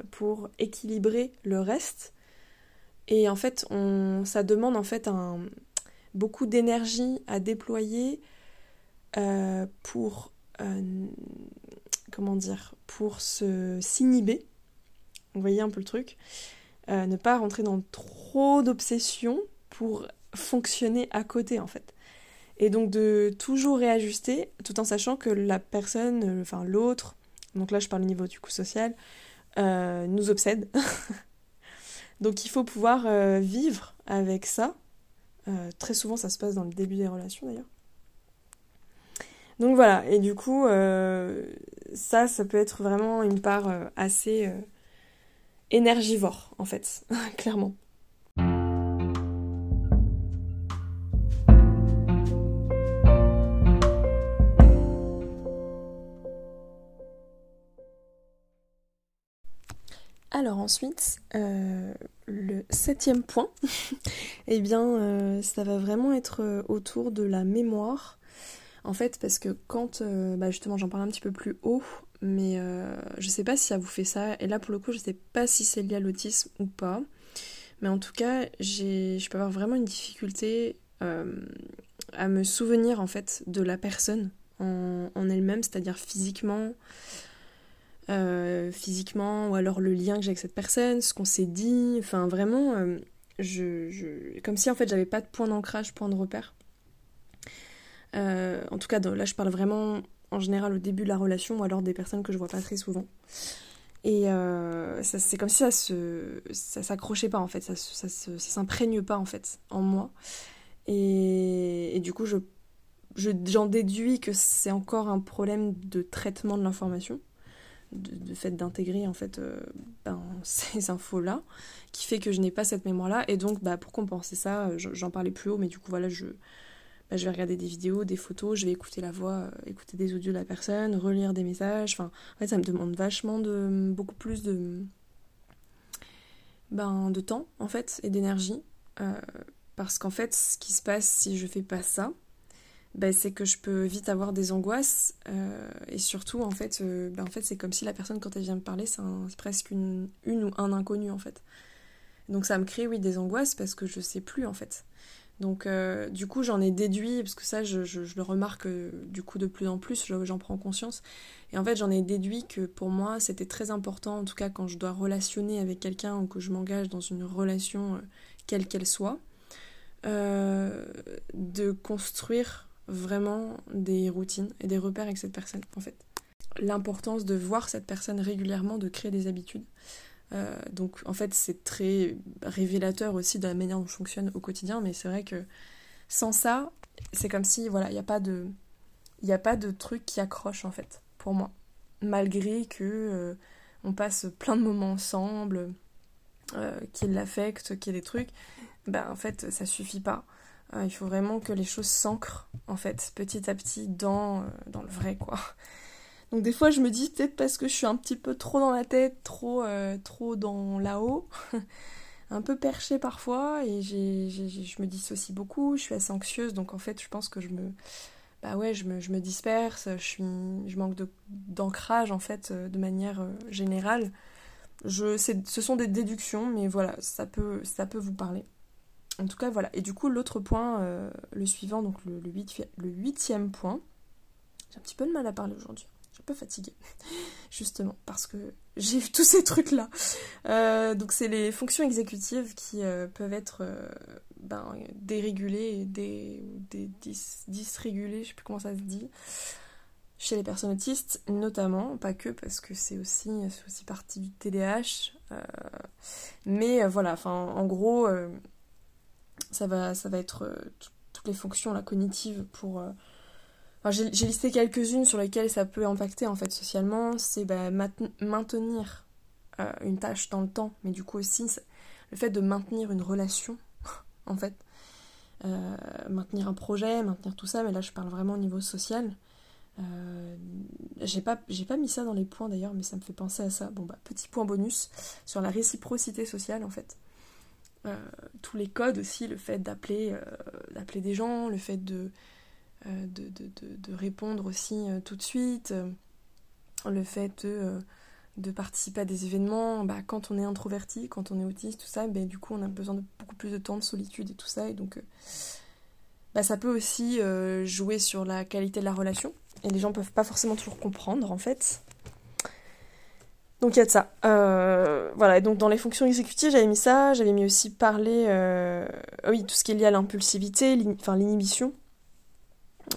[SPEAKER 1] pour équilibrer le reste. Et en fait, ça demande en fait un, beaucoup d'énergie à déployer pour comment dire, pour se s'inhiber. Vous voyez un peu le truc. Euh, ne pas rentrer dans trop d'obsession pour fonctionner à côté en fait. Et donc de toujours réajuster tout en sachant que la personne, euh, enfin l'autre, donc là je parle au niveau du coup social, euh, nous obsède. (laughs) donc il faut pouvoir vivre avec ça. très souvent ça se passe dans le début des relations d'ailleurs. Donc voilà, et du coup, ça, ça peut être vraiment une part euh, assez euh, énergivore, en fait, (laughs) clairement. Alors ensuite, euh, le septième point, (laughs) eh bien, ça va vraiment être autour de la mémoire en fait, parce que quand, bah, justement, j'en parle un petit peu plus haut, mais je sais pas si ça vous fait ça. Et là, pour le coup, je sais pas si c'est lié à l'autisme ou pas. Mais en tout cas, je peux avoir vraiment une difficulté à me souvenir en fait de la personne en, elle-même, c'est-à-dire physiquement, euh, physiquement, ou alors le lien que j'ai avec cette personne, ce qu'on s'est dit, enfin vraiment, euh, je, comme si en fait j'avais pas de point d'ancrage, point de repère. Euh, en tout cas, là je parle vraiment en général au début de la relation, ou alors des personnes que je vois pas très souvent. Et c'est comme si ça se, ça s'accrochait pas en fait, ça, ça, s'imprègne pas en fait en moi. Et, du coup, je, j'en déduis que c'est encore un problème de traitement de l'information, de, fait d'intégrer en fait euh, ben, (laughs) ces infos-là, qui fait que je n'ai pas cette mémoire-là. Et donc, bah, pour compenser ça, j'en parlais plus haut, mais du coup, voilà, je, bah, je vais regarder des vidéos, des photos, je vais écouter la voix, euh, écouter des audios de la personne, relire des messages. Enfin, en fait, ça me demande vachement de beaucoup plus de ben, de temps en fait et d'énergie. Euh, parce qu'en fait, ce qui se passe si je fais pas ça, ben, c'est que je peux vite avoir des angoisses. Euh, et surtout, en fait, ben, en fait c'est comme si la personne, quand elle vient me parler, c'est presque une, une ou un inconnu, en fait. Donc ça me crée, oui, des angoisses parce que je sais plus, en fait. Donc euh, du coup, j'en ai déduit, parce que ça, je, le remarque du coup de plus en plus, j'en prends conscience. Et en fait, j'en ai déduit que pour moi, c'était très important, en tout cas quand je dois relationner avec quelqu'un ou que je m'engage dans une relation, quelle qu'elle soit, euh, de construire vraiment des routines et des repères avec cette personne en fait. L'importance de voir cette personne régulièrement, de créer des habitudes. Euh, donc en fait c'est très révélateur aussi de la manière dont je fonctionne au quotidien, mais c'est vrai que sans ça, c'est comme si voilà, il n'y a pas de il a pas de truc qui accroche en fait pour moi. Malgré que euh, on passe plein de moments ensemble, euh, qu'il l'affecte, qu'il y ait des trucs, ben en fait ça suffit pas. Euh, il faut vraiment que les choses s'ancrent en fait petit à petit dans, dans le vrai quoi. Donc des fois je me dis peut-être parce que je suis un petit peu trop dans la tête, trop, euh, trop dans là-haut, (laughs) un peu perché parfois et je me dissocie beaucoup, je suis assez anxieuse donc en fait je pense que je me... Bah ouais, je me, je me disperse, je, suis, je manque d'ancrage en fait de manière générale. Je, ce sont des déductions mais voilà, ça peut, ça peut vous parler. En tout cas, voilà. Et du coup, l'autre point, euh, le suivant, donc le, le, huitième point, j'ai un petit peu de mal à parler aujourd'hui. Peu fatiguée, justement, parce que j'ai tous ces trucs-là. Euh, donc, c'est les fonctions exécutives qui euh, peuvent être ben, dérégulées, des, des dysrégulées, je sais plus comment ça se dit, chez les personnes autistes, notamment, pas que, parce que c'est aussi, aussi partie du TDAH. mais voilà, enfin, en gros ça va, ça va être euh, toutes les fonctions la cognitives pour. Euh, j'ai listé quelques-unes sur lesquelles ça peut impacter en fait socialement. C'est bah, maintenir euh, une tâche dans le temps, mais du coup aussi le fait de maintenir une relation (laughs) en fait. maintenir un projet, maintenir tout ça, mais là je parle vraiment au niveau social. j'ai pas, pas mis ça dans les points d'ailleurs, mais ça me fait penser à ça. Bon bah petit point bonus sur la réciprocité sociale en fait. Euh, tous les codes aussi, le fait d'appeler euh, d'appeler des gens, le fait de, euh, de, de, de, répondre aussi tout de suite, le fait de, de, participer à des événements, bah, quand on est introverti, quand on est autiste, tout ça, bah, du coup on a besoin de beaucoup plus de temps de solitude et tout ça, et donc bah, ça peut aussi jouer sur la qualité de la relation, et les gens peuvent pas forcément toujours comprendre en fait. Donc il y a de ça. Euh, voilà, et donc dans les fonctions exécutives, j'avais mis ça, j'avais mis aussi parler, euh, oui, tout ce qui est lié à l'impulsivité, enfin l'inhibition.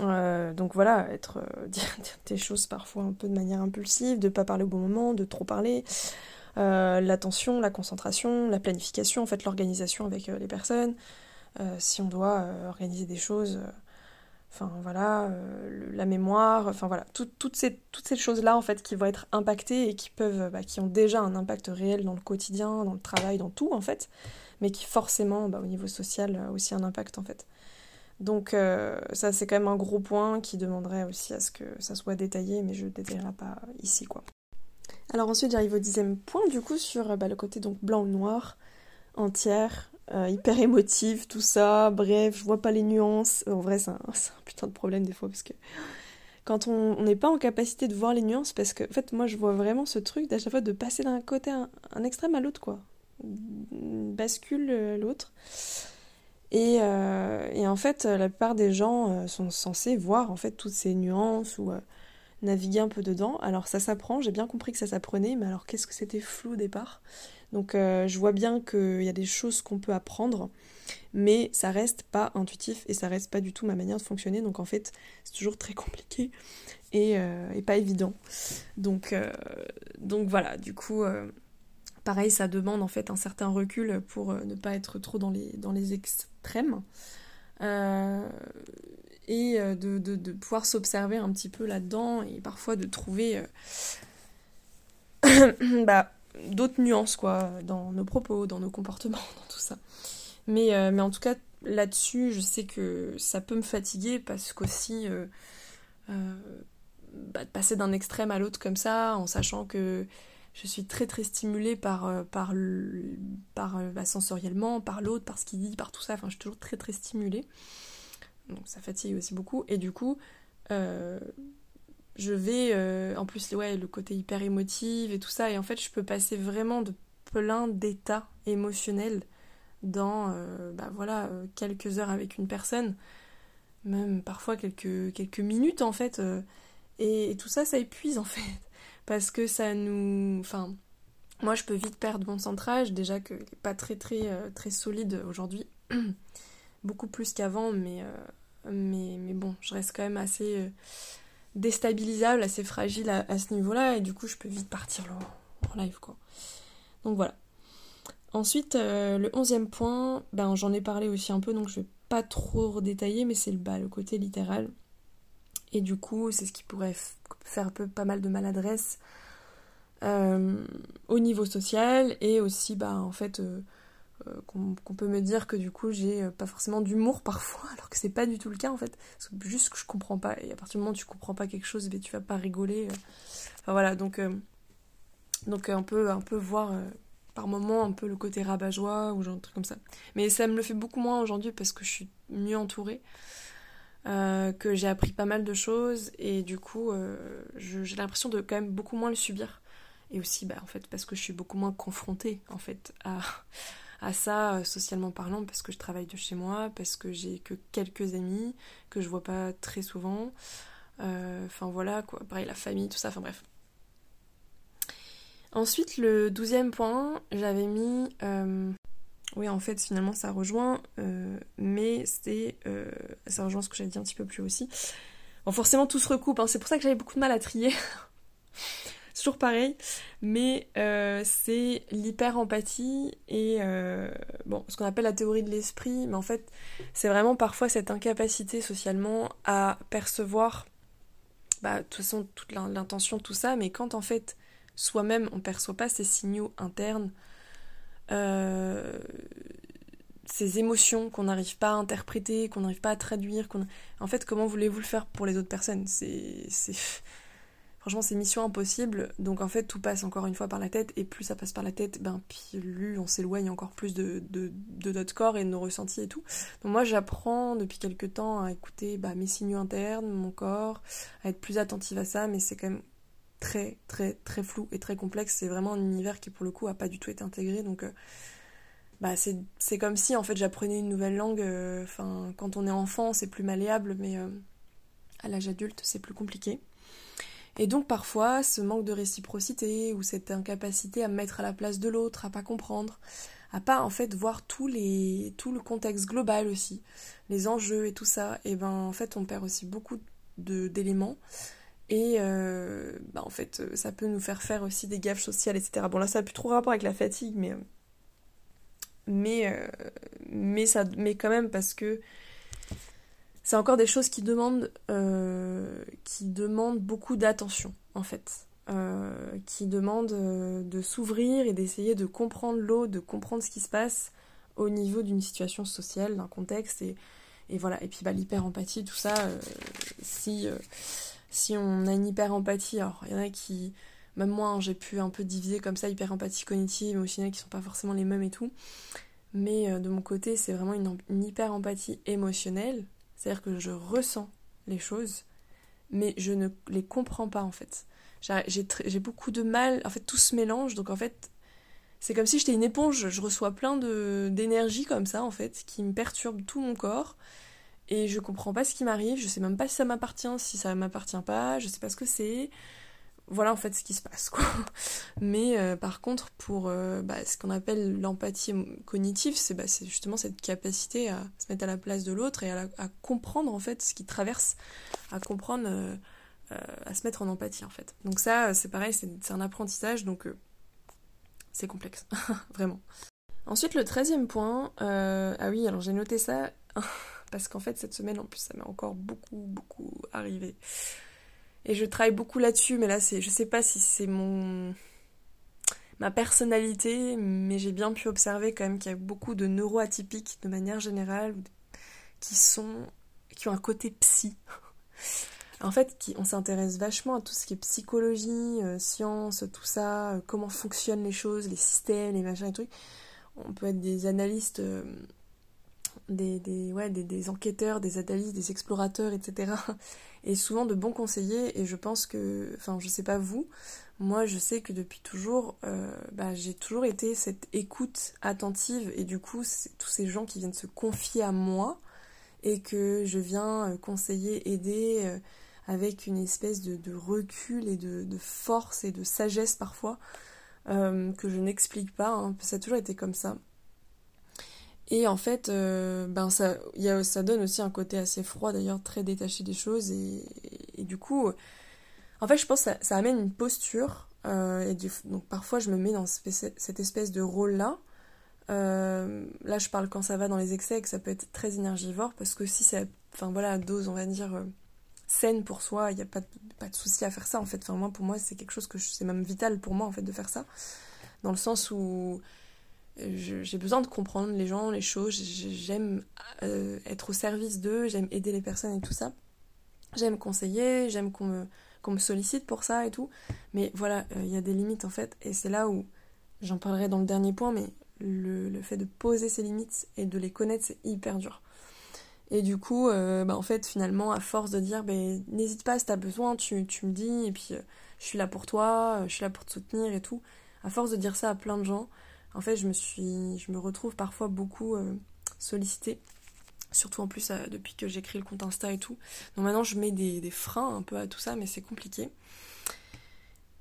[SPEAKER 1] Euh, donc voilà, être (laughs) dire, des choses parfois un peu de manière impulsive, de pas parler au bon moment, de trop parler, l'attention, la concentration, la planification, en fait l'organisation avec les personnes. si on doit organiser des choses enfin voilà, euh, la mémoire, enfin voilà, toutes ces, toutes ces choses-là en fait qui vont être impactées et qui peuvent, bah, qui ont déjà un impact réel dans le quotidien, dans le travail, dans tout en fait, mais qui forcément bah, au niveau social aussi un impact en fait. Donc euh, ça c'est quand même un gros point qui demanderait aussi à ce que ça soit détaillé, mais je ne détaillerai pas ici quoi. Alors ensuite j'arrive au dixième point du coup sur bah, le côté donc blanc ou noir, entière, euh, hyper émotive, tout ça, bref, je vois pas les nuances. En vrai c'est un, (laughs) putain de problème des fois parce que quand on n'est pas en capacité de voir les nuances, parce que en fait moi je vois vraiment ce truc d'à chaque fois de passer d'un côté un, un, extrême à l'autre quoi. Bascule euh, l'autre. Et, euh, et, en fait, la plupart des gens euh, sont censés voir en fait toutes ces nuances ou euh, naviguer un peu dedans. Alors ça s'apprend, j'ai bien compris que ça s'apprenait, mais alors qu'est-ce que c'était flou au départ? Donc euh, je vois bien qu'il y a des choses qu'on peut apprendre, mais ça reste pas intuitif et ça reste pas du tout ma manière de fonctionner. Donc en fait, c'est toujours très compliqué et, euh, pas évident. Euh, donc voilà, du coup pareil, ça demande en fait un certain recul pour ne pas être trop dans les, dans les extrêmes. Euh, et de, de, de pouvoir s'observer un petit peu là-dedans et parfois de trouver euh, (coughs) bah, d'autres nuances quoi dans nos propos, dans nos comportements, (laughs) dans tout ça. Mais, euh, mais en tout cas là-dessus, je sais que ça peut me fatiguer parce qu'aussi euh, bah, de passer d'un extrême à l'autre comme ça, en sachant que je suis très très stimulée par, par, par bah, sensoriellement, par l'autre, par ce qu'il dit, par tout ça. Enfin, je suis toujours très très stimulée donc ça fatigue aussi beaucoup. Et du coup, euh, je vais, euh, en plus, ouais, le côté hyper émotif et tout ça, et en fait, je peux passer vraiment de plein d'états émotionnels dans, euh, bah voilà, quelques heures avec une personne, même parfois quelques, quelques minutes en fait. Et, et, tout ça, ça épuise en fait, parce que ça nous, enfin, moi, je peux vite perdre mon centrage, déjà que n'est pas très très très solide aujourd'hui, (clears throat) beaucoup plus qu'avant, mais mais, mais bon, je reste quand même assez euh, déstabilisable, assez fragile à, ce niveau-là, et du coup, je peux vite partir en, en live, quoi. Donc voilà. Ensuite, euh, le onzième point, ben, j'en ai parlé aussi un peu, donc je vais pas trop redétailler, mais c'est le, bah, le côté littéral. Et du coup, c'est ce qui pourrait faire peu pas mal de maladresse euh, au niveau social, et aussi, bah, en fait, euh, euh, qu'on peut me dire que du coup j'ai pas forcément d'humour (laughs) parfois alors que c'est pas du tout le cas en fait. Juste que je comprends pas et à partir du moment où tu comprends pas quelque chose mais ben, tu vas pas rigoler voilà donc donc on peut un peu voir par moment un peu le côté rabat-joie ou genre un truc comme ça. Mais ça me le fait beaucoup moins aujourd'hui parce que je suis mieux entourée que j'ai appris pas mal de choses et du coup j'ai l'impression de quand même beaucoup moins le subir et aussi bah en fait parce que je suis beaucoup moins confrontée en fait à à ça euh, socialement parlant parce que je travaille de chez moi, parce que j'ai que quelques amis que je vois pas très souvent. Euh, enfin voilà quoi, pareil la famille, tout ça, enfin bref. Ensuite le douzième point, j'avais mis... Euh, oui en fait finalement ça rejoint, mais c'est... ça rejoint ce que j'avais dit un petit peu plus aussi. Bon forcément tout se recoupe, hein. c'est pour ça que j'avais beaucoup de mal à trier. (laughs) toujours pareil, mais euh, c'est l'hyper-empathie et euh, bon, ce qu'on appelle la théorie de l'esprit, mais en fait, c'est vraiment parfois cette incapacité socialement à percevoir, bah, de toute façon, toute l'intention, tout ça, mais quand en fait, soi-même, on perçoit pas ces signaux internes, euh, ces émotions qu'on n'arrive pas à interpréter, qu'on n'arrive pas à traduire, qu'on... en fait, comment voulez-vous le faire pour les autres personnes? C'est (laughs) Franchement, c'est mission impossible. Donc en fait, tout passe encore une fois par la tête. Et plus ça passe par la tête, ben plus on s'éloigne encore plus de, de, de, notre corps et de nos ressentis et tout. Donc moi, j'apprends depuis quelques temps à écouter bah, mes signaux internes, mon corps, à être plus attentive à ça. Mais c'est quand même très, très, très flou et très complexe. C'est vraiment un univers qui, pour le coup, a pas du tout été intégré. Donc... Euh, bah c'est comme si en fait j'apprenais une nouvelle langue. Euh, enfin, quand on est enfant, c'est plus malléable, mais euh, à l'âge adulte, c'est plus compliqué. Et donc parfois, ce manque de réciprocité ou cette incapacité à me mettre à la place de l'autre, à pas comprendre, à pas en fait voir tous les, tout le contexte global aussi, les enjeux et tout ça, et ben en fait on perd aussi beaucoup d'éléments. Et euh, bah, en fait, ça peut nous faire faire aussi des gaffes sociales, etc. Bon là, ça n'a plus trop rapport avec la fatigue, mais mais euh, mais ça, mais quand même parce que c'est encore des choses qui demandent, euh, qui demandent beaucoup d'attention, en fait. Euh, qui demandent euh, de s'ouvrir et d'essayer de comprendre l'autre, de comprendre ce qui se passe au niveau d'une situation sociale, d'un contexte. Et, et, voilà. Et puis bah, l'hyper-empathie, tout ça, si, si on a une hyper-empathie, alors il y en a qui même moi, hein, j'ai pu un peu diviser comme ça hyper empathie cognitive, émotionnelle, qui sont pas forcément les mêmes et tout. Mais euh, de mon côté, c'est vraiment une, hyper empathie émotionnelle. C'est-à-dire que je ressens les choses, mais je ne les comprends pas en fait. J'ai beaucoup de mal, en fait tout se mélange, donc en fait c'est comme si j'étais une éponge, je reçois plein d'énergie comme ça en fait, qui me perturbe tout mon corps, et je comprends pas ce qui m'arrive, je sais même pas si ça m'appartient, si ça m'appartient pas, je sais pas ce que c'est, voilà en fait ce qui se passe quoi. (laughs) Mais euh, par contre pour euh, bah, ce qu'on appelle l'empathie cognitive, bah, c'est justement cette capacité à se mettre à la place de l'autre et à, comprendre en fait ce qui traverse, à comprendre, euh, à se mettre en empathie en fait. Donc ça c'est pareil, c'est un apprentissage donc c'est complexe, (laughs) vraiment. Ensuite le treizième point, ah oui alors j'ai noté ça (laughs) parce qu'en fait cette semaine en plus ça m'est encore beaucoup beaucoup arrivé. Et je travaille beaucoup là-dessus, mais là, c'est, je sais pas si c'est mon ma personnalité, mais j'ai bien pu observer quand même qu'il y a beaucoup de neuroatypiques de manière générale qui sont qui ont un côté psy. (laughs) en fait, qui, on s'intéresse vachement à tout ce qui est psychologie, euh, science, tout ça, euh, comment fonctionnent les choses, les systèmes, les machins, les trucs. On peut être des analystes euh, des, enquêteurs, des analystes, des explorateurs, etc. (laughs) Et souvent de bons conseillers. Et je pense que, enfin, je sais pas vous, moi je sais que depuis toujours, euh, bah, j'ai toujours été cette écoute attentive. Et du coup, tous ces gens qui viennent se confier à moi et que je viens euh, conseiller, aider euh, avec une espèce de, recul et de, de, force et de sagesse parfois que je n'explique pas. Hein. Ça a toujours été comme ça. Et en fait, euh, ben ça, ça donne aussi un côté assez froid, d'ailleurs, très détaché des choses. Et, du coup, en fait, je pense que ça, amène une posture. Euh, et donc parfois, je me mets dans cette espèce de rôle-là. Euh, là, je parle quand ça va dans les excès et que ça peut être très énergivore, parce que si c'est, enfin voilà, dose, on va dire, saine pour soi, il n'y a pas de, pas de souci à faire ça, en fait. Enfin, moi, pour moi, c'est quelque chose que c'est même vital pour moi, en fait, de faire ça. Dans le sens où j'ai besoin de comprendre les gens, les choses, j'aime euh, être au service d'eux, j'aime aider les personnes et tout ça. J'aime conseiller, j'aime qu'on me, me, sollicite pour ça et tout. Mais voilà, euh, il y a des limites en fait, et c'est là où j'en parlerai dans le dernier point, mais le, le, fait de poser ces limites et de les connaître, c'est hyper dur. Et du coup, euh, bah en fait, finalement, à force de dire, ben n'hésite pas si t'as besoin, tu, tu, me dis, et puis je suis là pour toi, je suis là pour te soutenir et tout. À force de dire ça à plein de gens, en fait, je me suis, je me retrouve parfois beaucoup euh, sollicitée, surtout en plus euh, depuis que créé le compte Insta et tout. Donc maintenant, je mets des, freins un peu à tout ça, mais c'est compliqué.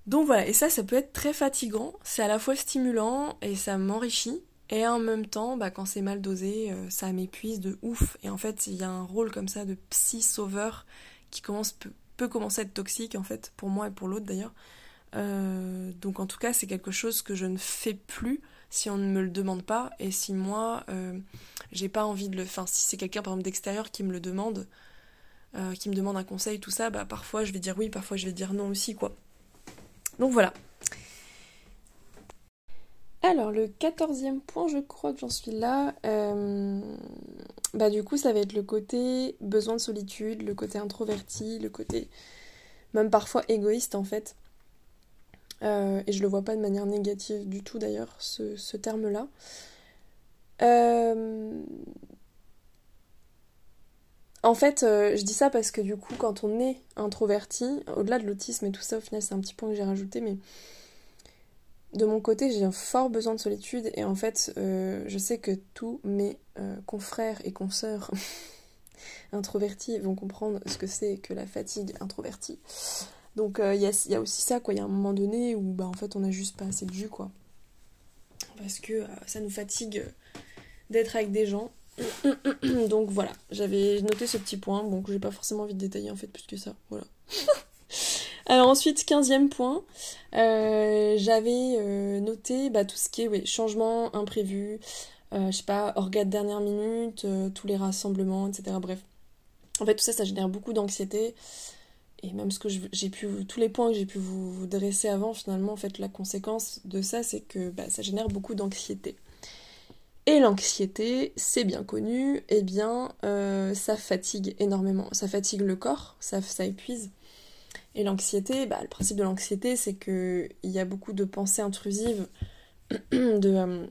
[SPEAKER 1] Donc voilà, et ça, ça peut être très fatigant. C'est à la fois stimulant et ça m'enrichit. Et en même temps, bah, quand c'est mal dosé, euh, ça m'épuise de ouf. Et en fait, il y a un rôle comme ça de psy-sauveur qui commence, peut, commencer à être toxique, en fait, pour moi et pour l'autre d'ailleurs. donc en tout cas, c'est quelque chose que je ne fais plus si on ne me le demande pas et si moi euh, j'ai pas envie de le enfin si c'est quelqu'un par exemple d'extérieur qui me le demande euh, qui me demande un conseil tout ça bah parfois je vais dire oui parfois je vais dire non aussi quoi. Donc voilà. Alors le quatorzième point je crois que j'en suis là euh, bah du coup ça va être le côté besoin de solitude le côté introverti le côté même parfois égoïste en fait euh, et je le vois pas de manière négative du tout d'ailleurs, ce, terme-là. Euh, en fait, euh, je dis ça parce que du coup, quand on est introverti, au-delà de l'autisme et tout ça, au final, c'est un petit point que j'ai rajouté, mais de mon côté, j'ai un fort besoin de solitude et en fait, je sais que tous mes confrères et consoeurs (laughs) introvertis vont comprendre ce que c'est que la fatigue introvertie. Donc euh, il y, a, aussi ça, quoi. Il y a un moment donné où bah, en fait on a juste pas assez de jus, quoi. Parce que euh, ça nous fatigue d'être avec des gens. (coughs) Donc voilà, j'avais noté ce petit point, bon que j'ai pas forcément envie de détailler en fait plus que ça. Voilà. (laughs) Alors ensuite, quinzième point, euh, j'avais noté bah, tout ce qui est changement imprévu, je sais pas, orgas de dernière minute, tous les rassemblements, etc. Bref. En fait, tout ça, ça génère beaucoup d'anxiété et même ce que j'ai pu tous les points que j'ai pu vous, dresser avant finalement en fait la conséquence de ça c'est que bah, ça génère beaucoup d'anxiété et l'anxiété c'est bien connu et eh bien euh, ça fatigue énormément ça fatigue le corps ça, ça épuise Et l'anxiété, bah, le principe de l'anxiété, c'est qu'il y a beaucoup de pensées intrusives, (clears throat) de,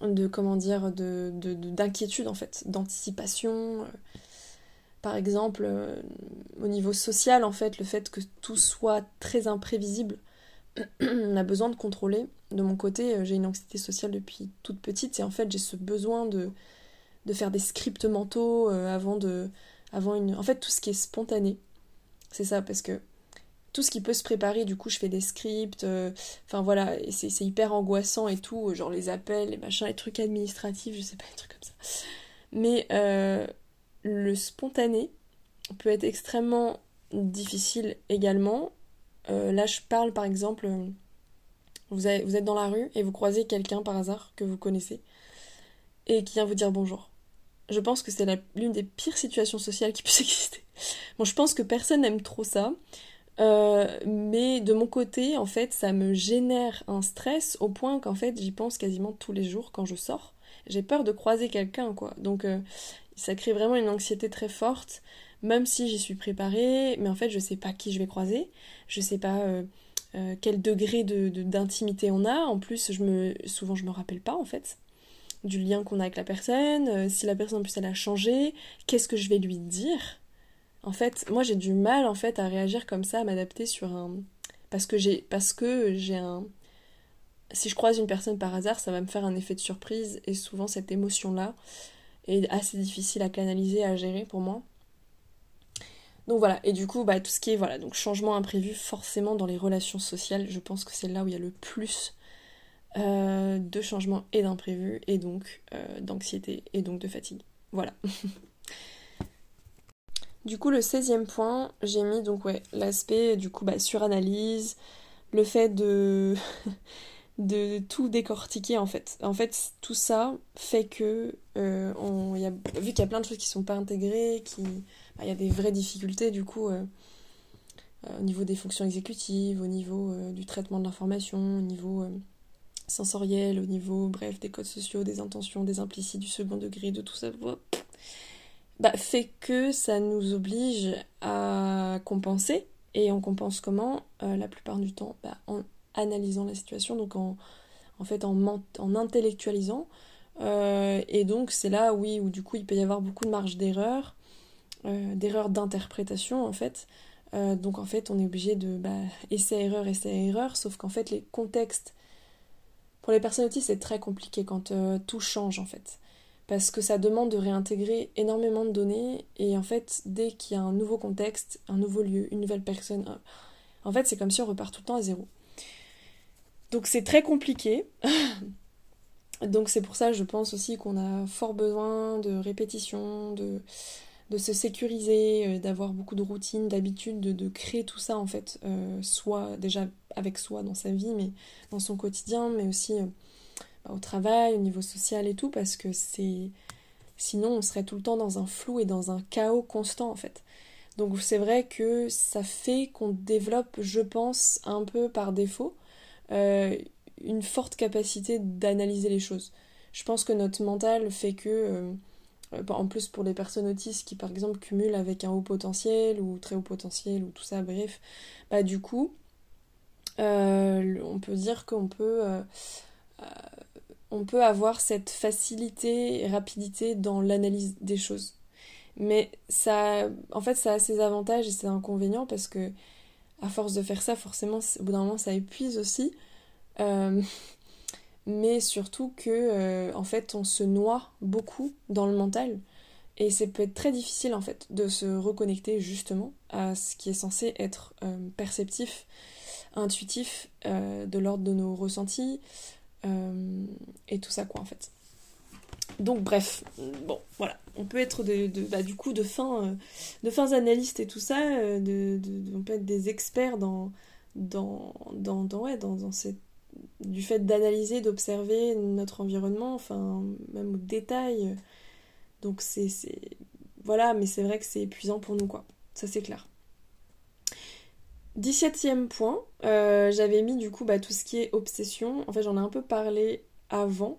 [SPEAKER 1] de comment dire, d'inquiétude de, en fait, d'anticipation. Par exemple, au niveau social, en fait, le fait que tout soit très imprévisible, (clears throat) on a besoin de contrôler. De mon côté, j'ai une anxiété sociale depuis toute petite et en fait, j'ai ce besoin de, faire des scripts mentaux avant de. Avant une... En fait, tout ce qui est spontané. C'est ça, parce que tout ce qui peut se préparer, du coup, je fais des scripts, euh, enfin voilà, c'est hyper angoissant et tout, genre les appels, les machins, les trucs administratifs, je sais pas, (laughs) les trucs comme ça. Mais euh, le spontané peut être extrêmement difficile également. Euh, là, je parle par exemple, vous, vous êtes dans la rue et vous croisez quelqu'un par hasard que vous connaissez et qui vient vous dire bonjour. Je pense que c'est l'une des pires situations sociales qui (laughs) puisse exister. Bon, je pense que personne n'aime trop ça. Euh, mais de mon côté, en fait, ça me génère un stress au point qu'en fait, j'y pense quasiment tous les jours quand je sors. J'ai peur de croiser quelqu'un, quoi. Donc, euh, ça crée vraiment une anxiété très forte, même si j'y suis préparée, mais en fait, je sais pas qui je vais croiser, je sais pas euh, quel degré de, d'intimité on a. En plus, je me, souvent, je me rappelle pas, en fait, du lien qu'on a avec la personne, si la personne, en plus, elle a changé, qu'est-ce que je vais lui dire? En fait, moi j'ai du mal en fait à réagir comme ça, à m'adapter sur un parce que j'ai parce que j'ai un si je croise une personne par hasard, ça va me faire un effet de surprise et souvent cette émotion là est assez difficile à canaliser, à gérer pour moi. Donc voilà, et du coup, bah, tout ce qui est voilà, donc changement imprévu, forcément dans les relations sociales, je pense que c'est là où il y a le plus euh, de changements et d'imprévus, et donc euh, d'anxiété et donc de fatigue. Voilà. (laughs) Du coup, le 16e point, j'ai mis donc ouais, l'aspect du coup bah, suranalyse, le fait de, (laughs) de tout décortiquer en fait. En fait, tout ça fait que euh, on, y a, vu qu'il y a plein de choses qui sont pas intégrées, qui bah, y a des vraies difficultés du coup euh, euh, au niveau des fonctions exécutives, au niveau du traitement de l'information, au niveau sensoriel, au niveau bref des codes sociaux, des intentions, des implicites, du second degré, de tout ça bah, fait que ça nous oblige à compenser. Et on compense comment La plupart du temps? Bah, analysant la situation, donc en, en fait en, en intellectualisant. Euh, et donc c'est là, oui, où du coup il peut y avoir beaucoup de marge d'erreur, euh, d'erreur d'interprétation en fait. donc en fait on est obligé de bah, essai-erreur, essai-erreur, sauf qu'en fait les contextes, pour les personnes autistes c'est très compliqué quand tout change en fait parce que ça demande de réintégrer énormément de données et en fait dès qu'il y a un nouveau contexte, un nouveau lieu, une nouvelle personne, en fait c'est comme si on repart tout le temps à zéro. Donc c'est très compliqué. (laughs) Donc c'est pour ça je pense aussi qu'on a fort besoin de répétition, de, se sécuriser, euh, d'avoir beaucoup de routines, d'habitude, de, créer tout ça en fait, euh, soit déjà avec soi dans sa vie, mais dans son quotidien, mais aussi euh, au travail, au niveau social et tout, parce que c'est. Sinon, on serait tout le temps dans un flou et dans un chaos constant, en fait. Donc, c'est vrai que ça fait qu'on développe, je pense, un peu par défaut, euh, une forte capacité d'analyser les choses. Je pense que notre mental fait que. Euh, en plus, pour les personnes autistes qui, par exemple, cumulent avec un haut potentiel ou très haut potentiel ou tout ça, bref, bah, du coup, euh, on peut dire qu'on peut peut avoir cette facilité et rapidité dans l'analyse des choses. Mais ça, en fait, ça a ses avantages et ses inconvénients parce que, à force de faire ça, forcément, au bout d'un moment, ça épuise aussi. Euh, (laughs) mais surtout que, euh, en fait, on se noie beaucoup dans le mental. Et c'est peut être très difficile, en fait, de se reconnecter justement à ce qui est censé être euh, perceptif, intuitif, de l'ordre de nos ressentis, et tout ça, quoi, en fait. Donc, bref, bon, voilà. On peut être de, bah, du coup de fins, euh, de fins analystes et tout ça, euh, on peut être des experts dans, du fait d'analyser, d'observer notre environnement, enfin, même au détail. Donc, c'est. Voilà, mais c'est vrai que c'est épuisant pour nous, quoi. Ça, c'est clair. 17e point, euh, j'avais mis du coup bah, tout ce qui est obsession. En fait, j'en ai un peu parlé avant.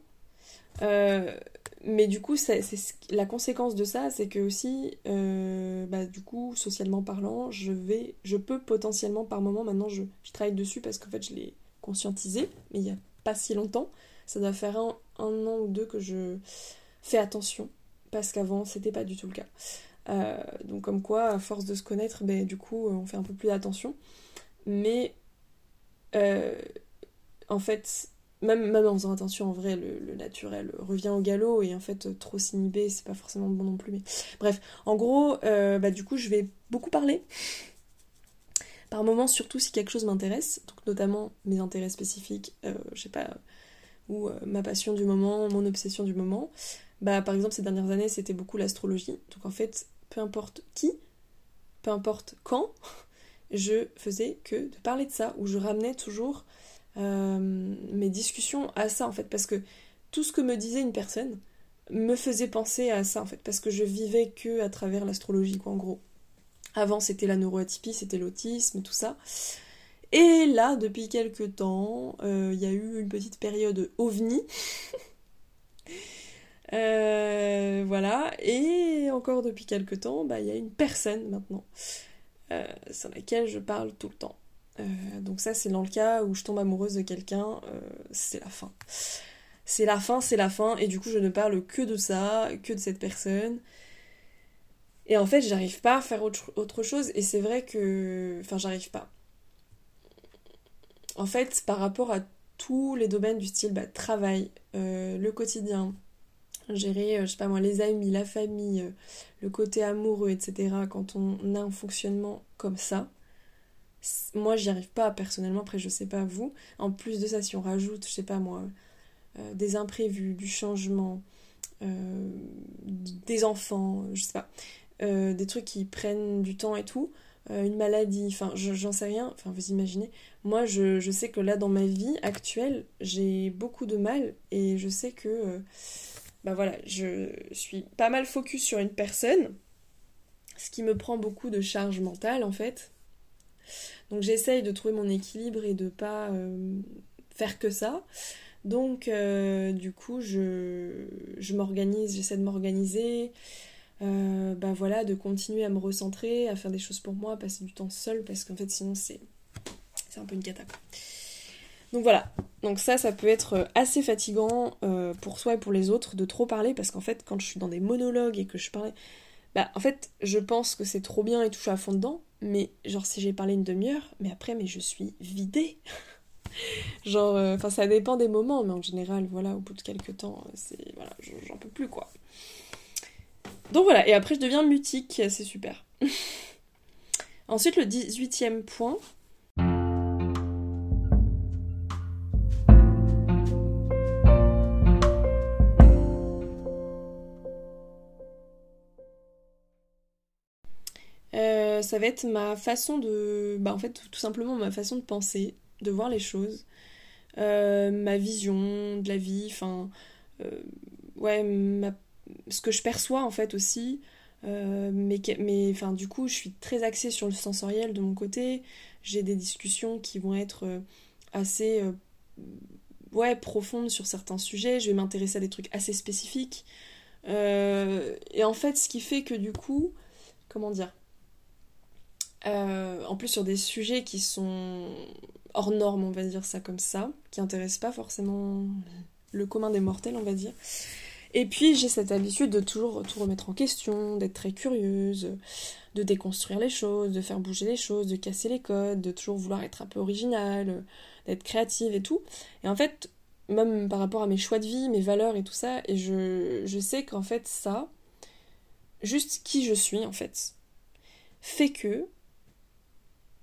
[SPEAKER 1] Euh, mais du coup, c'est la conséquence de ça, c'est que aussi, euh, bah, du coup, socialement parlant, je vais, je peux potentiellement par moment, maintenant je, je travaille dessus parce qu'en fait je l'ai conscientisé, mais il n'y a pas si longtemps, ça doit faire un, an ou deux que je fais attention, parce qu'avant c'était pas du tout le cas. Euh, donc comme quoi, à force de se connaître, ben, du coup, on fait un peu plus attention. Mais euh, en fait, même, même en faisant attention, en vrai, le, naturel revient au galop et en fait, trop s'inhiber, c'est pas forcément bon non plus. Mais bref, en gros, euh, bah, du coup, je vais beaucoup parler. Par moments, surtout si quelque chose m'intéresse, donc notamment mes intérêts spécifiques, euh, je sais pas, ou euh, ma passion du moment, mon obsession du moment. Bah, par exemple, ces dernières années, c'était beaucoup l'astrologie. Donc en fait, peu importe qui, peu importe quand, (laughs) je faisais que de parler de ça, ou je ramenais toujours euh, mes discussions à ça en fait, parce que tout ce que me disait une personne me faisait penser à ça en fait, parce que je vivais que à travers l'astrologie quoi en gros. Avant c'était la neuroatypie, c'était l'autisme, tout ça. Et là, depuis quelques temps, euh, il y a eu une petite période ovni. (laughs) Euh, voilà, et encore depuis quelques temps, bah, il y a une personne maintenant sur laquelle je parle tout le temps. Euh, donc ça, c'est dans le cas où je tombe amoureuse de quelqu'un, euh, c'est la fin. C'est la fin, c'est la fin, et du coup, je ne parle que de ça, que de cette personne. Et en fait, j'arrive pas à faire autre, chose, et c'est vrai que... Enfin, j'arrive pas. En fait, par rapport à tous les domaines du style bah, travail, euh, le quotidien, gérer, je sais pas moi, les amis, la famille, le côté amoureux, etc., quand on a un fonctionnement comme ça, moi j'y arrive pas personnellement, après je sais pas vous. En plus de ça, si on rajoute, je sais pas moi, euh, des imprévus, du changement, euh, des enfants, je sais pas, euh, des trucs qui prennent du temps et tout, une maladie, enfin j'en sais rien, enfin vous imaginez. Moi je, je, sais que là dans ma vie actuelle, j'ai beaucoup de mal et je sais que, bah voilà, je suis pas mal focus sur une personne, ce qui me prend beaucoup de charge mentale en fait donc j'essaye de trouver mon équilibre et de pas euh, faire que ça. Donc euh, du coup je, je m'organise, j'essaie de m'organiser. Euh, bah voilà, de continuer à me recentrer, à faire des choses pour moi, à passer du temps seul, parce qu'en fait sinon c'est, un peu une cata. Donc voilà, donc ça, ça peut être assez fatigant pour soi et pour les autres de trop parler, parce qu'en fait quand je suis dans des monologues et que je parlais, bah en fait je pense que c'est trop bien et tout, à fond dedans, mais genre si j'ai parlé une demi-heure, mais après mais je suis vidée. (laughs) genre, euh, enfin ça dépend des moments, mais en général, voilà, au bout de quelques temps, c'est voilà, j'en peux plus quoi. Donc voilà, et après je deviens mutique, c'est super. (laughs) Ensuite le 18e point, ça va être ma façon de. Bah, en fait, tout simplement ma façon de penser, de voir les choses, euh, ma vision de la vie, enfin. Euh, ouais, ce que je perçois en fait aussi. Euh, mais, mais du coup, je suis très axée sur le sensoriel de mon côté. J'ai des discussions qui vont être assez ouais, profondes sur certains sujets. Je vais m'intéresser à des trucs assez spécifiques. et en fait, ce qui fait que du coup, comment dire euh, en plus sur des sujets qui sont hors normes, on va dire ça comme ça, qui intéressent pas forcément le commun des mortels, on va dire. Et puis j'ai cette habitude de toujours tout remettre en question, d'être très curieuse, de déconstruire les choses, de faire bouger les choses, de casser les codes, de toujours vouloir être un peu originale, d'être créative et tout. Et en fait, même par rapport à mes choix de vie, mes valeurs et tout ça, et je, je sais qu'en fait ça, juste qui je suis en fait, fait que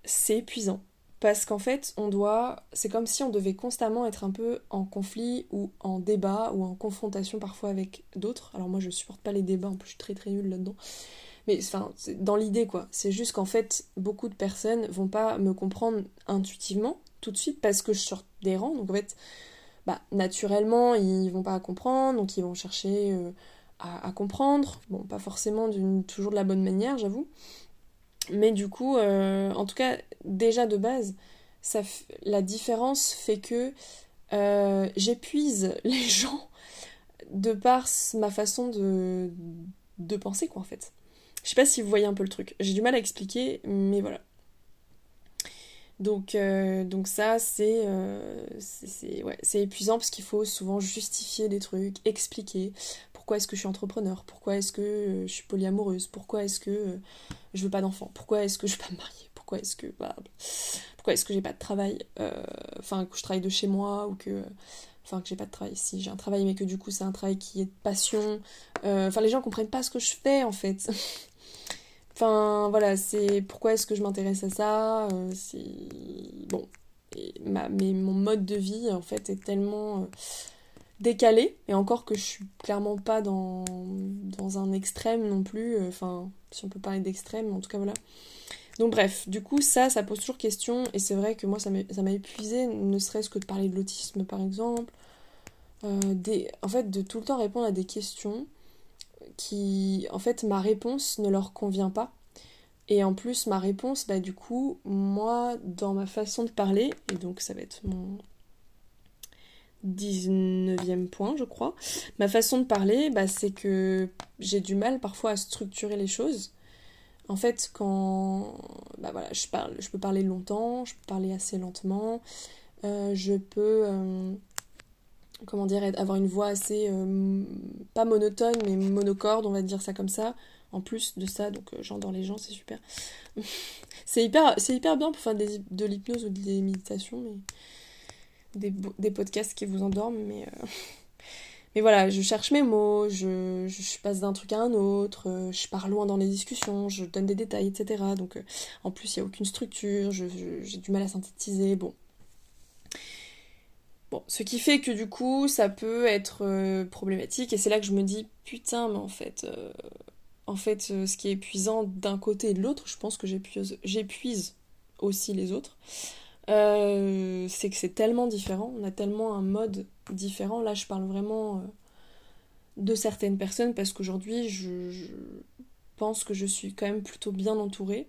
[SPEAKER 1] c'est épuisant. Parce qu'en fait, on doit. C'est comme si on devait constamment être un peu en conflit ou en débat ou en confrontation parfois avec d'autres. Alors moi, je supporte pas les débats, en plus, je suis très très nulle là-dedans. Mais enfin, dans l'idée quoi. C'est juste qu'en fait, beaucoup de personnes vont pas me comprendre intuitivement tout de suite parce que je sors des rangs. Donc en fait, bah, naturellement, ils vont pas comprendre, donc ils vont chercher euh, à, comprendre. Bon, pas forcément toujours de la bonne manière, j'avoue. Mais du coup, euh, en tout cas, déjà de base, ça la différence fait que euh, j'épuise (laughs) les gens de par ma façon de, de penser, quoi, en fait. Je sais pas si vous voyez un peu le truc. J'ai du mal à expliquer, mais voilà. Donc, euh, donc ça, c'est euh, ouais, épuisant parce qu'il faut souvent justifier des trucs, expliquer pourquoi est-ce que je suis entrepreneur, pourquoi est-ce que euh, je suis polyamoureuse, pourquoi est-ce que je veux pas d'enfant, pourquoi est-ce que je veux pas me marier, pourquoi est-ce que pourquoi est-ce que j'ai pas de travail, enfin que je travaille de chez moi ou que enfin que j'ai pas de travail, si j'ai un travail mais que du coup c'est un travail qui est de passion, enfin les gens comprennent pas ce que je fais en fait. Enfin, voilà, c'est pourquoi est-ce que je m'intéresse à ça euh, C'est bon, mais mon mode de vie en fait est tellement euh, décalé et encore que je suis clairement pas dans, dans un extrême non plus. Euh, enfin, si on peut parler d'extrême, en tout cas voilà. Donc bref, du coup ça, ça pose toujours question et c'est vrai que moi ça m'a épuisé, ne serait-ce que de parler de l'autisme par exemple. des, en fait, de tout le temps répondre à des questions qui, en fait, ma réponse ne leur convient pas. Et en plus, ma réponse, bah du coup, moi, dans ma façon de parler, et donc ça va être mon 19e point, je crois, ma façon de parler, bah, c'est que j'ai du mal parfois à structurer les choses. En fait, quand bah voilà, je, parle, je peux parler longtemps, je peux parler assez lentement, euh, je peux euh, comment dire, avoir une voix assez, euh, pas monotone, mais monocorde, on va dire ça comme ça, en plus de ça, donc euh, j'endors les gens, c'est super. (laughs) c'est hyper, bien pour faire de l'hypnose ou des méditations, mais des, podcasts qui vous endorment, mais... Euh, (laughs) mais voilà, je cherche mes mots, je, je passe d'un truc à un autre, je pars loin dans les discussions, je donne des détails, etc. Donc en plus, il n'y a aucune structure, j'ai du mal à synthétiser. Bon, Bon, ce qui fait que du coup, ça peut être euh, problématique, et c'est là que je me dis, putain, mais en fait, euh, en fait, euh, ce qui est épuisant d'un côté et de l'autre, je pense que j'épuise aussi les autres, c'est que c'est tellement différent, on a tellement un mode différent. Là, je parle vraiment de certaines personnes, parce qu'aujourd'hui, je, je, pense que je suis quand même plutôt bien entourée,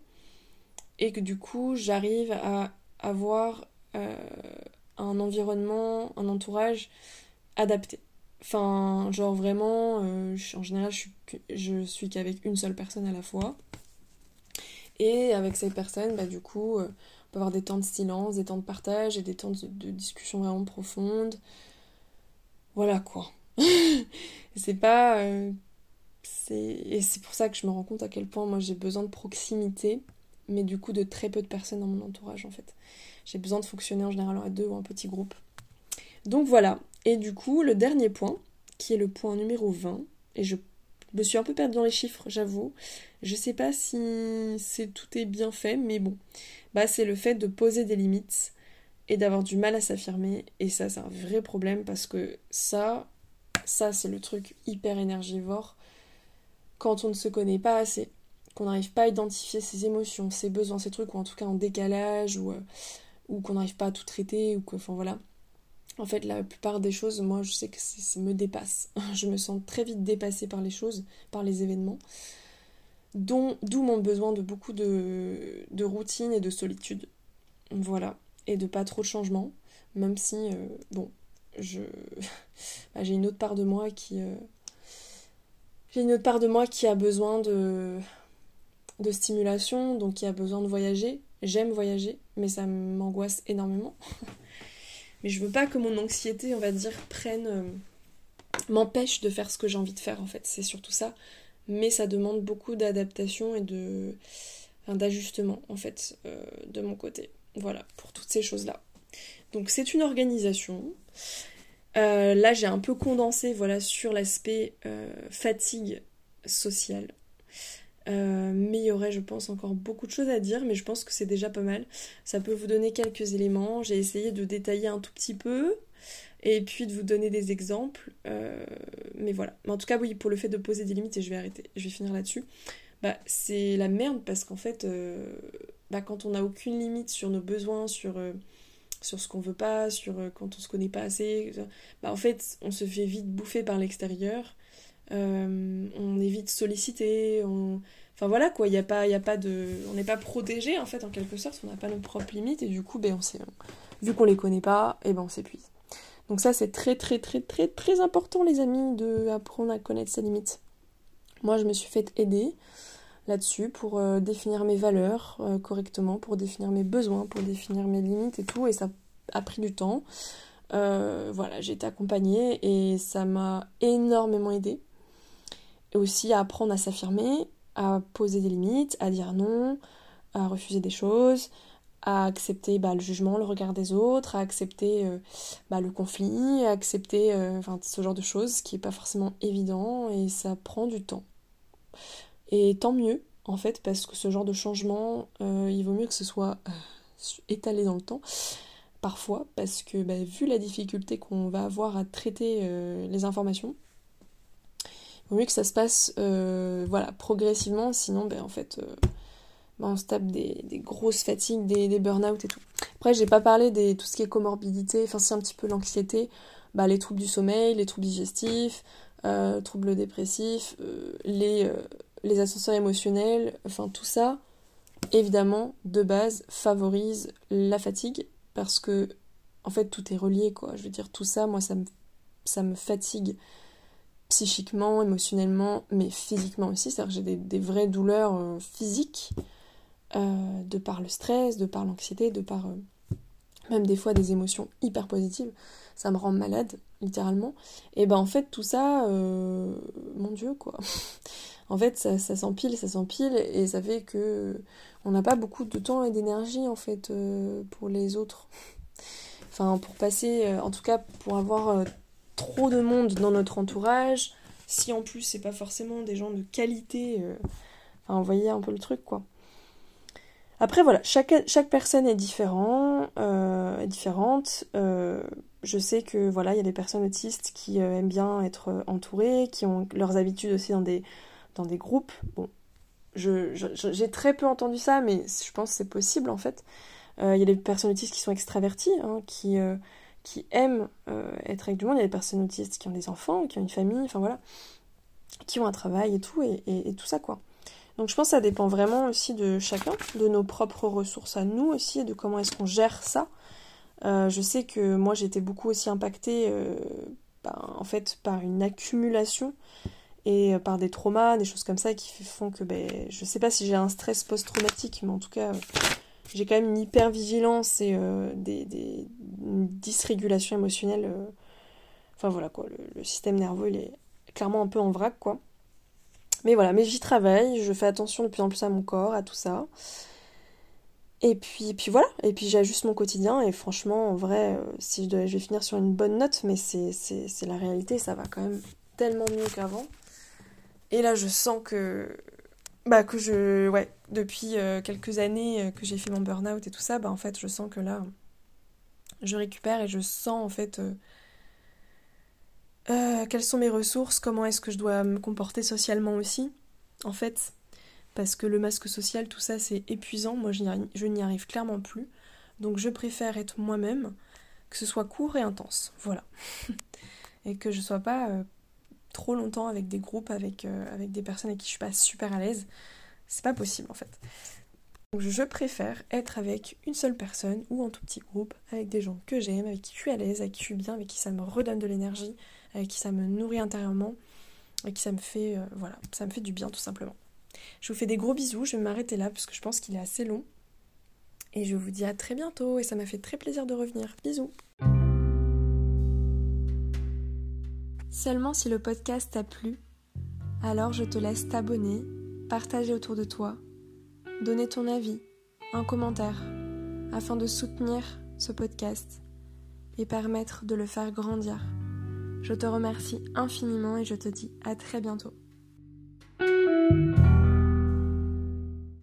[SPEAKER 1] et que du coup, j'arrive à avoir un environnement, un entourage adapté. Enfin, genre vraiment, euh, en général, je suis, qu'avec une seule personne à la fois. Et avec cette personne, bah, du coup, euh, on peut avoir des temps de silence, des temps de partage et des temps de, discussion vraiment profonde. Voilà quoi. (laughs) c'est pas. Euh, et c'est pour ça que je me rends compte à quel point moi j'ai besoin de proximité, mais du coup de très peu de personnes dans mon entourage en fait. J'ai besoin de fonctionner en général à deux ou un petit groupe. Donc voilà. Et du coup, le dernier point, qui est le point numéro 20, et je me suis un peu perdue dans les chiffres, j'avoue. Je sais pas si c'est tout est bien fait, mais bon. Bah, c'est le fait de poser des limites et d'avoir du mal à s'affirmer. Et ça, c'est un vrai problème parce que ça, ça, c'est le truc hyper énergivore quand on ne se connaît pas assez, qu'on n'arrive pas à identifier ses émotions, ses besoins, ses trucs, ou en tout cas en décalage, ou, euh, ou qu'on n'arrive pas à tout traiter, ou que, enfin voilà. En fait, la plupart des choses, moi, je sais que ça me dépasse. (laughs) je me sens très vite dépassée par les choses, par les événements. D'où mon besoin de beaucoup de, de, routine et de solitude. Voilà. Et de pas trop de changements. Même si, euh, bon, je (laughs) bah, j'ai une autre part de moi qui. Euh, j'ai une autre part de moi qui a besoin de, de stimulation, donc qui a besoin de voyager. J'aime voyager, mais ça m'angoisse énormément. (laughs) mais je veux pas que mon anxiété, on va dire, prenne. Euh, m'empêche de faire ce que j'ai envie de faire en fait. C'est surtout ça. Mais ça demande beaucoup d'adaptation et de. d'ajustement en fait, euh, de mon côté. Voilà, pour toutes ces choses-là. Donc c'est une organisation. Euh, là j'ai un peu condensé voilà, sur l'aspect fatigue sociale. Euh, mais il y aurait, je pense, encore beaucoup de choses à dire, mais je pense que c'est déjà pas mal. Ça peut vous donner quelques éléments. J'ai essayé de détailler un tout petit peu et puis de vous donner des exemples. Euh, mais voilà. Mais en tout cas, oui, pour le fait de poser des limites, et je vais arrêter, je vais finir là-dessus, bah, c'est la merde parce qu'en fait, euh, bah, quand on n'a aucune limite sur nos besoins, sur, sur ce qu'on veut pas, sur quand on se connaît pas assez, bah, en fait, on se fait vite bouffer par l'extérieur. Euh, on est vite sollicité, enfin voilà quoi, il y a pas, y a pas de, on n'est pas protégé en fait en quelque sorte, on n'a pas nos propres limites et du coup, ben vu qu'on les connaît pas, et ben on s'épuise. Donc ça c'est très très très très très important les amis de apprendre à connaître ses limites. Moi je me suis fait aider là-dessus pour euh, définir mes valeurs euh, correctement, pour définir mes besoins, pour définir mes limites et tout et ça a pris du temps. Voilà, j'ai été accompagnée et ça m'a énormément aidé. Et aussi à apprendre à s'affirmer, à poser des limites, à dire non, à refuser des choses, à accepter bah, le jugement, le regard des autres, à accepter euh, bah, le conflit, à accepter euh, ce genre de choses, qui n'est pas forcément évident et ça prend du temps. Et tant mieux, en fait, parce que ce genre de changement, euh, il vaut mieux que ce soit étalé dans le temps, parfois, parce que bah, vu la difficulté qu'on va avoir à traiter les informations, vaut mieux que ça se passe voilà, progressivement, sinon, ben, en fait bah, on se tape des, grosses fatigues, des, des burn-out et tout. Après, j'ai pas parlé de tout ce qui est comorbidité, enfin, c'est un petit peu l'anxiété, bah, les troubles du sommeil, les troubles digestifs, euh, troubles dépressifs, euh, les, euh, les ascenseurs émotionnels, enfin, tout ça, évidemment, de base, favorise la fatigue parce que, en fait, tout est relié, quoi. Je veux dire, tout ça, moi, ça me, ça me fatigue psychiquement, émotionnellement, mais physiquement aussi. C'est-à-dire que j'ai des, vraies douleurs physiques euh, de par le stress, de par l'anxiété, de par euh, même des fois des émotions hyper positives, ça me rend malade, littéralement. Et ben en fait, tout ça, euh, mon Dieu, quoi. (laughs) en fait, ça, ça s'empile, ça s'empile, et ça fait que on n'a pas beaucoup de temps et d'énergie, en fait, pour les autres. (laughs) enfin, pour passer, en tout cas, pour avoir trop de monde dans notre entourage, si en plus c'est pas forcément des gens de qualité, enfin, vous voyez un peu le truc, quoi. Après voilà, chaque, personne est différent, euh, différente. Euh, je sais que voilà, il y a des personnes autistes qui euh, aiment bien être entourées, qui ont leurs habitudes aussi dans des, dans des groupes. Bon, j'ai très peu entendu ça, mais je pense que c'est possible en fait. Il y a des personnes autistes qui sont extraverties, hein, qui, qui aiment être avec du monde. Il y a des personnes autistes qui ont des enfants, qui ont une famille, enfin voilà, qui ont un travail et tout, et, tout ça quoi. Donc je pense que ça dépend vraiment aussi de chacun, de nos propres ressources à nous aussi, et de comment est-ce qu'on gère ça. Euh, je sais que moi été beaucoup aussi impactée euh, ben, en fait par une accumulation et euh, par des traumas, des choses comme ça qui font que ben, je sais pas si j'ai un stress post-traumatique, mais en tout cas j'ai quand même une hyper-vigilance et des, des, une dysrégulation émotionnelle. Enfin voilà quoi, le, système nerveux il est clairement un peu en vrac quoi. Mais voilà, mais j'y travaille, je fais attention de plus en plus à mon corps, à tout ça. Et puis, puis voilà, et puis j'ajuste mon quotidien, et franchement, en vrai, euh, si je, je vais finir sur une bonne note, mais c'est la réalité, ça va quand même tellement mieux qu'avant. Et là, je sens que, bah, que je, ouais, depuis euh, quelques années euh, que j'ai fait mon burn-out et tout ça, bah, en fait, je sens que là, je récupère et je sens, en fait, euh, quelles sont mes ressources, comment est-ce que je dois me comporter socialement aussi, en fait, parce que le masque social, tout ça, c'est épuisant, moi je n'y arrive clairement plus, donc je préfère être moi-même, que ce soit court et intense, voilà, (laughs) et que je sois pas trop longtemps avec des groupes, avec, avec des personnes avec qui je suis pas super à l'aise, c'est pas possible en fait. Donc je préfère être avec une seule personne ou en tout petit groupe, avec des gens que j'aime, avec qui je suis à l'aise, avec qui je suis bien, avec qui ça me redonne de l'énergie, avec qui ça me nourrit intérieurement et qui ça me fait euh, voilà, ça me fait du bien tout simplement. Je vous fais des gros bisous, je vais m'arrêter là parce que je pense qu'il est assez long. Et je vous dis à très bientôt et ça m'a fait très plaisir de revenir. Bisous. Seulement si le podcast t'a plu, alors je te laisse t'abonner, partager autour de toi, donner ton avis, un commentaire, afin de soutenir ce podcast et permettre de le faire grandir. Je te remercie infiniment et je te dis à très bientôt.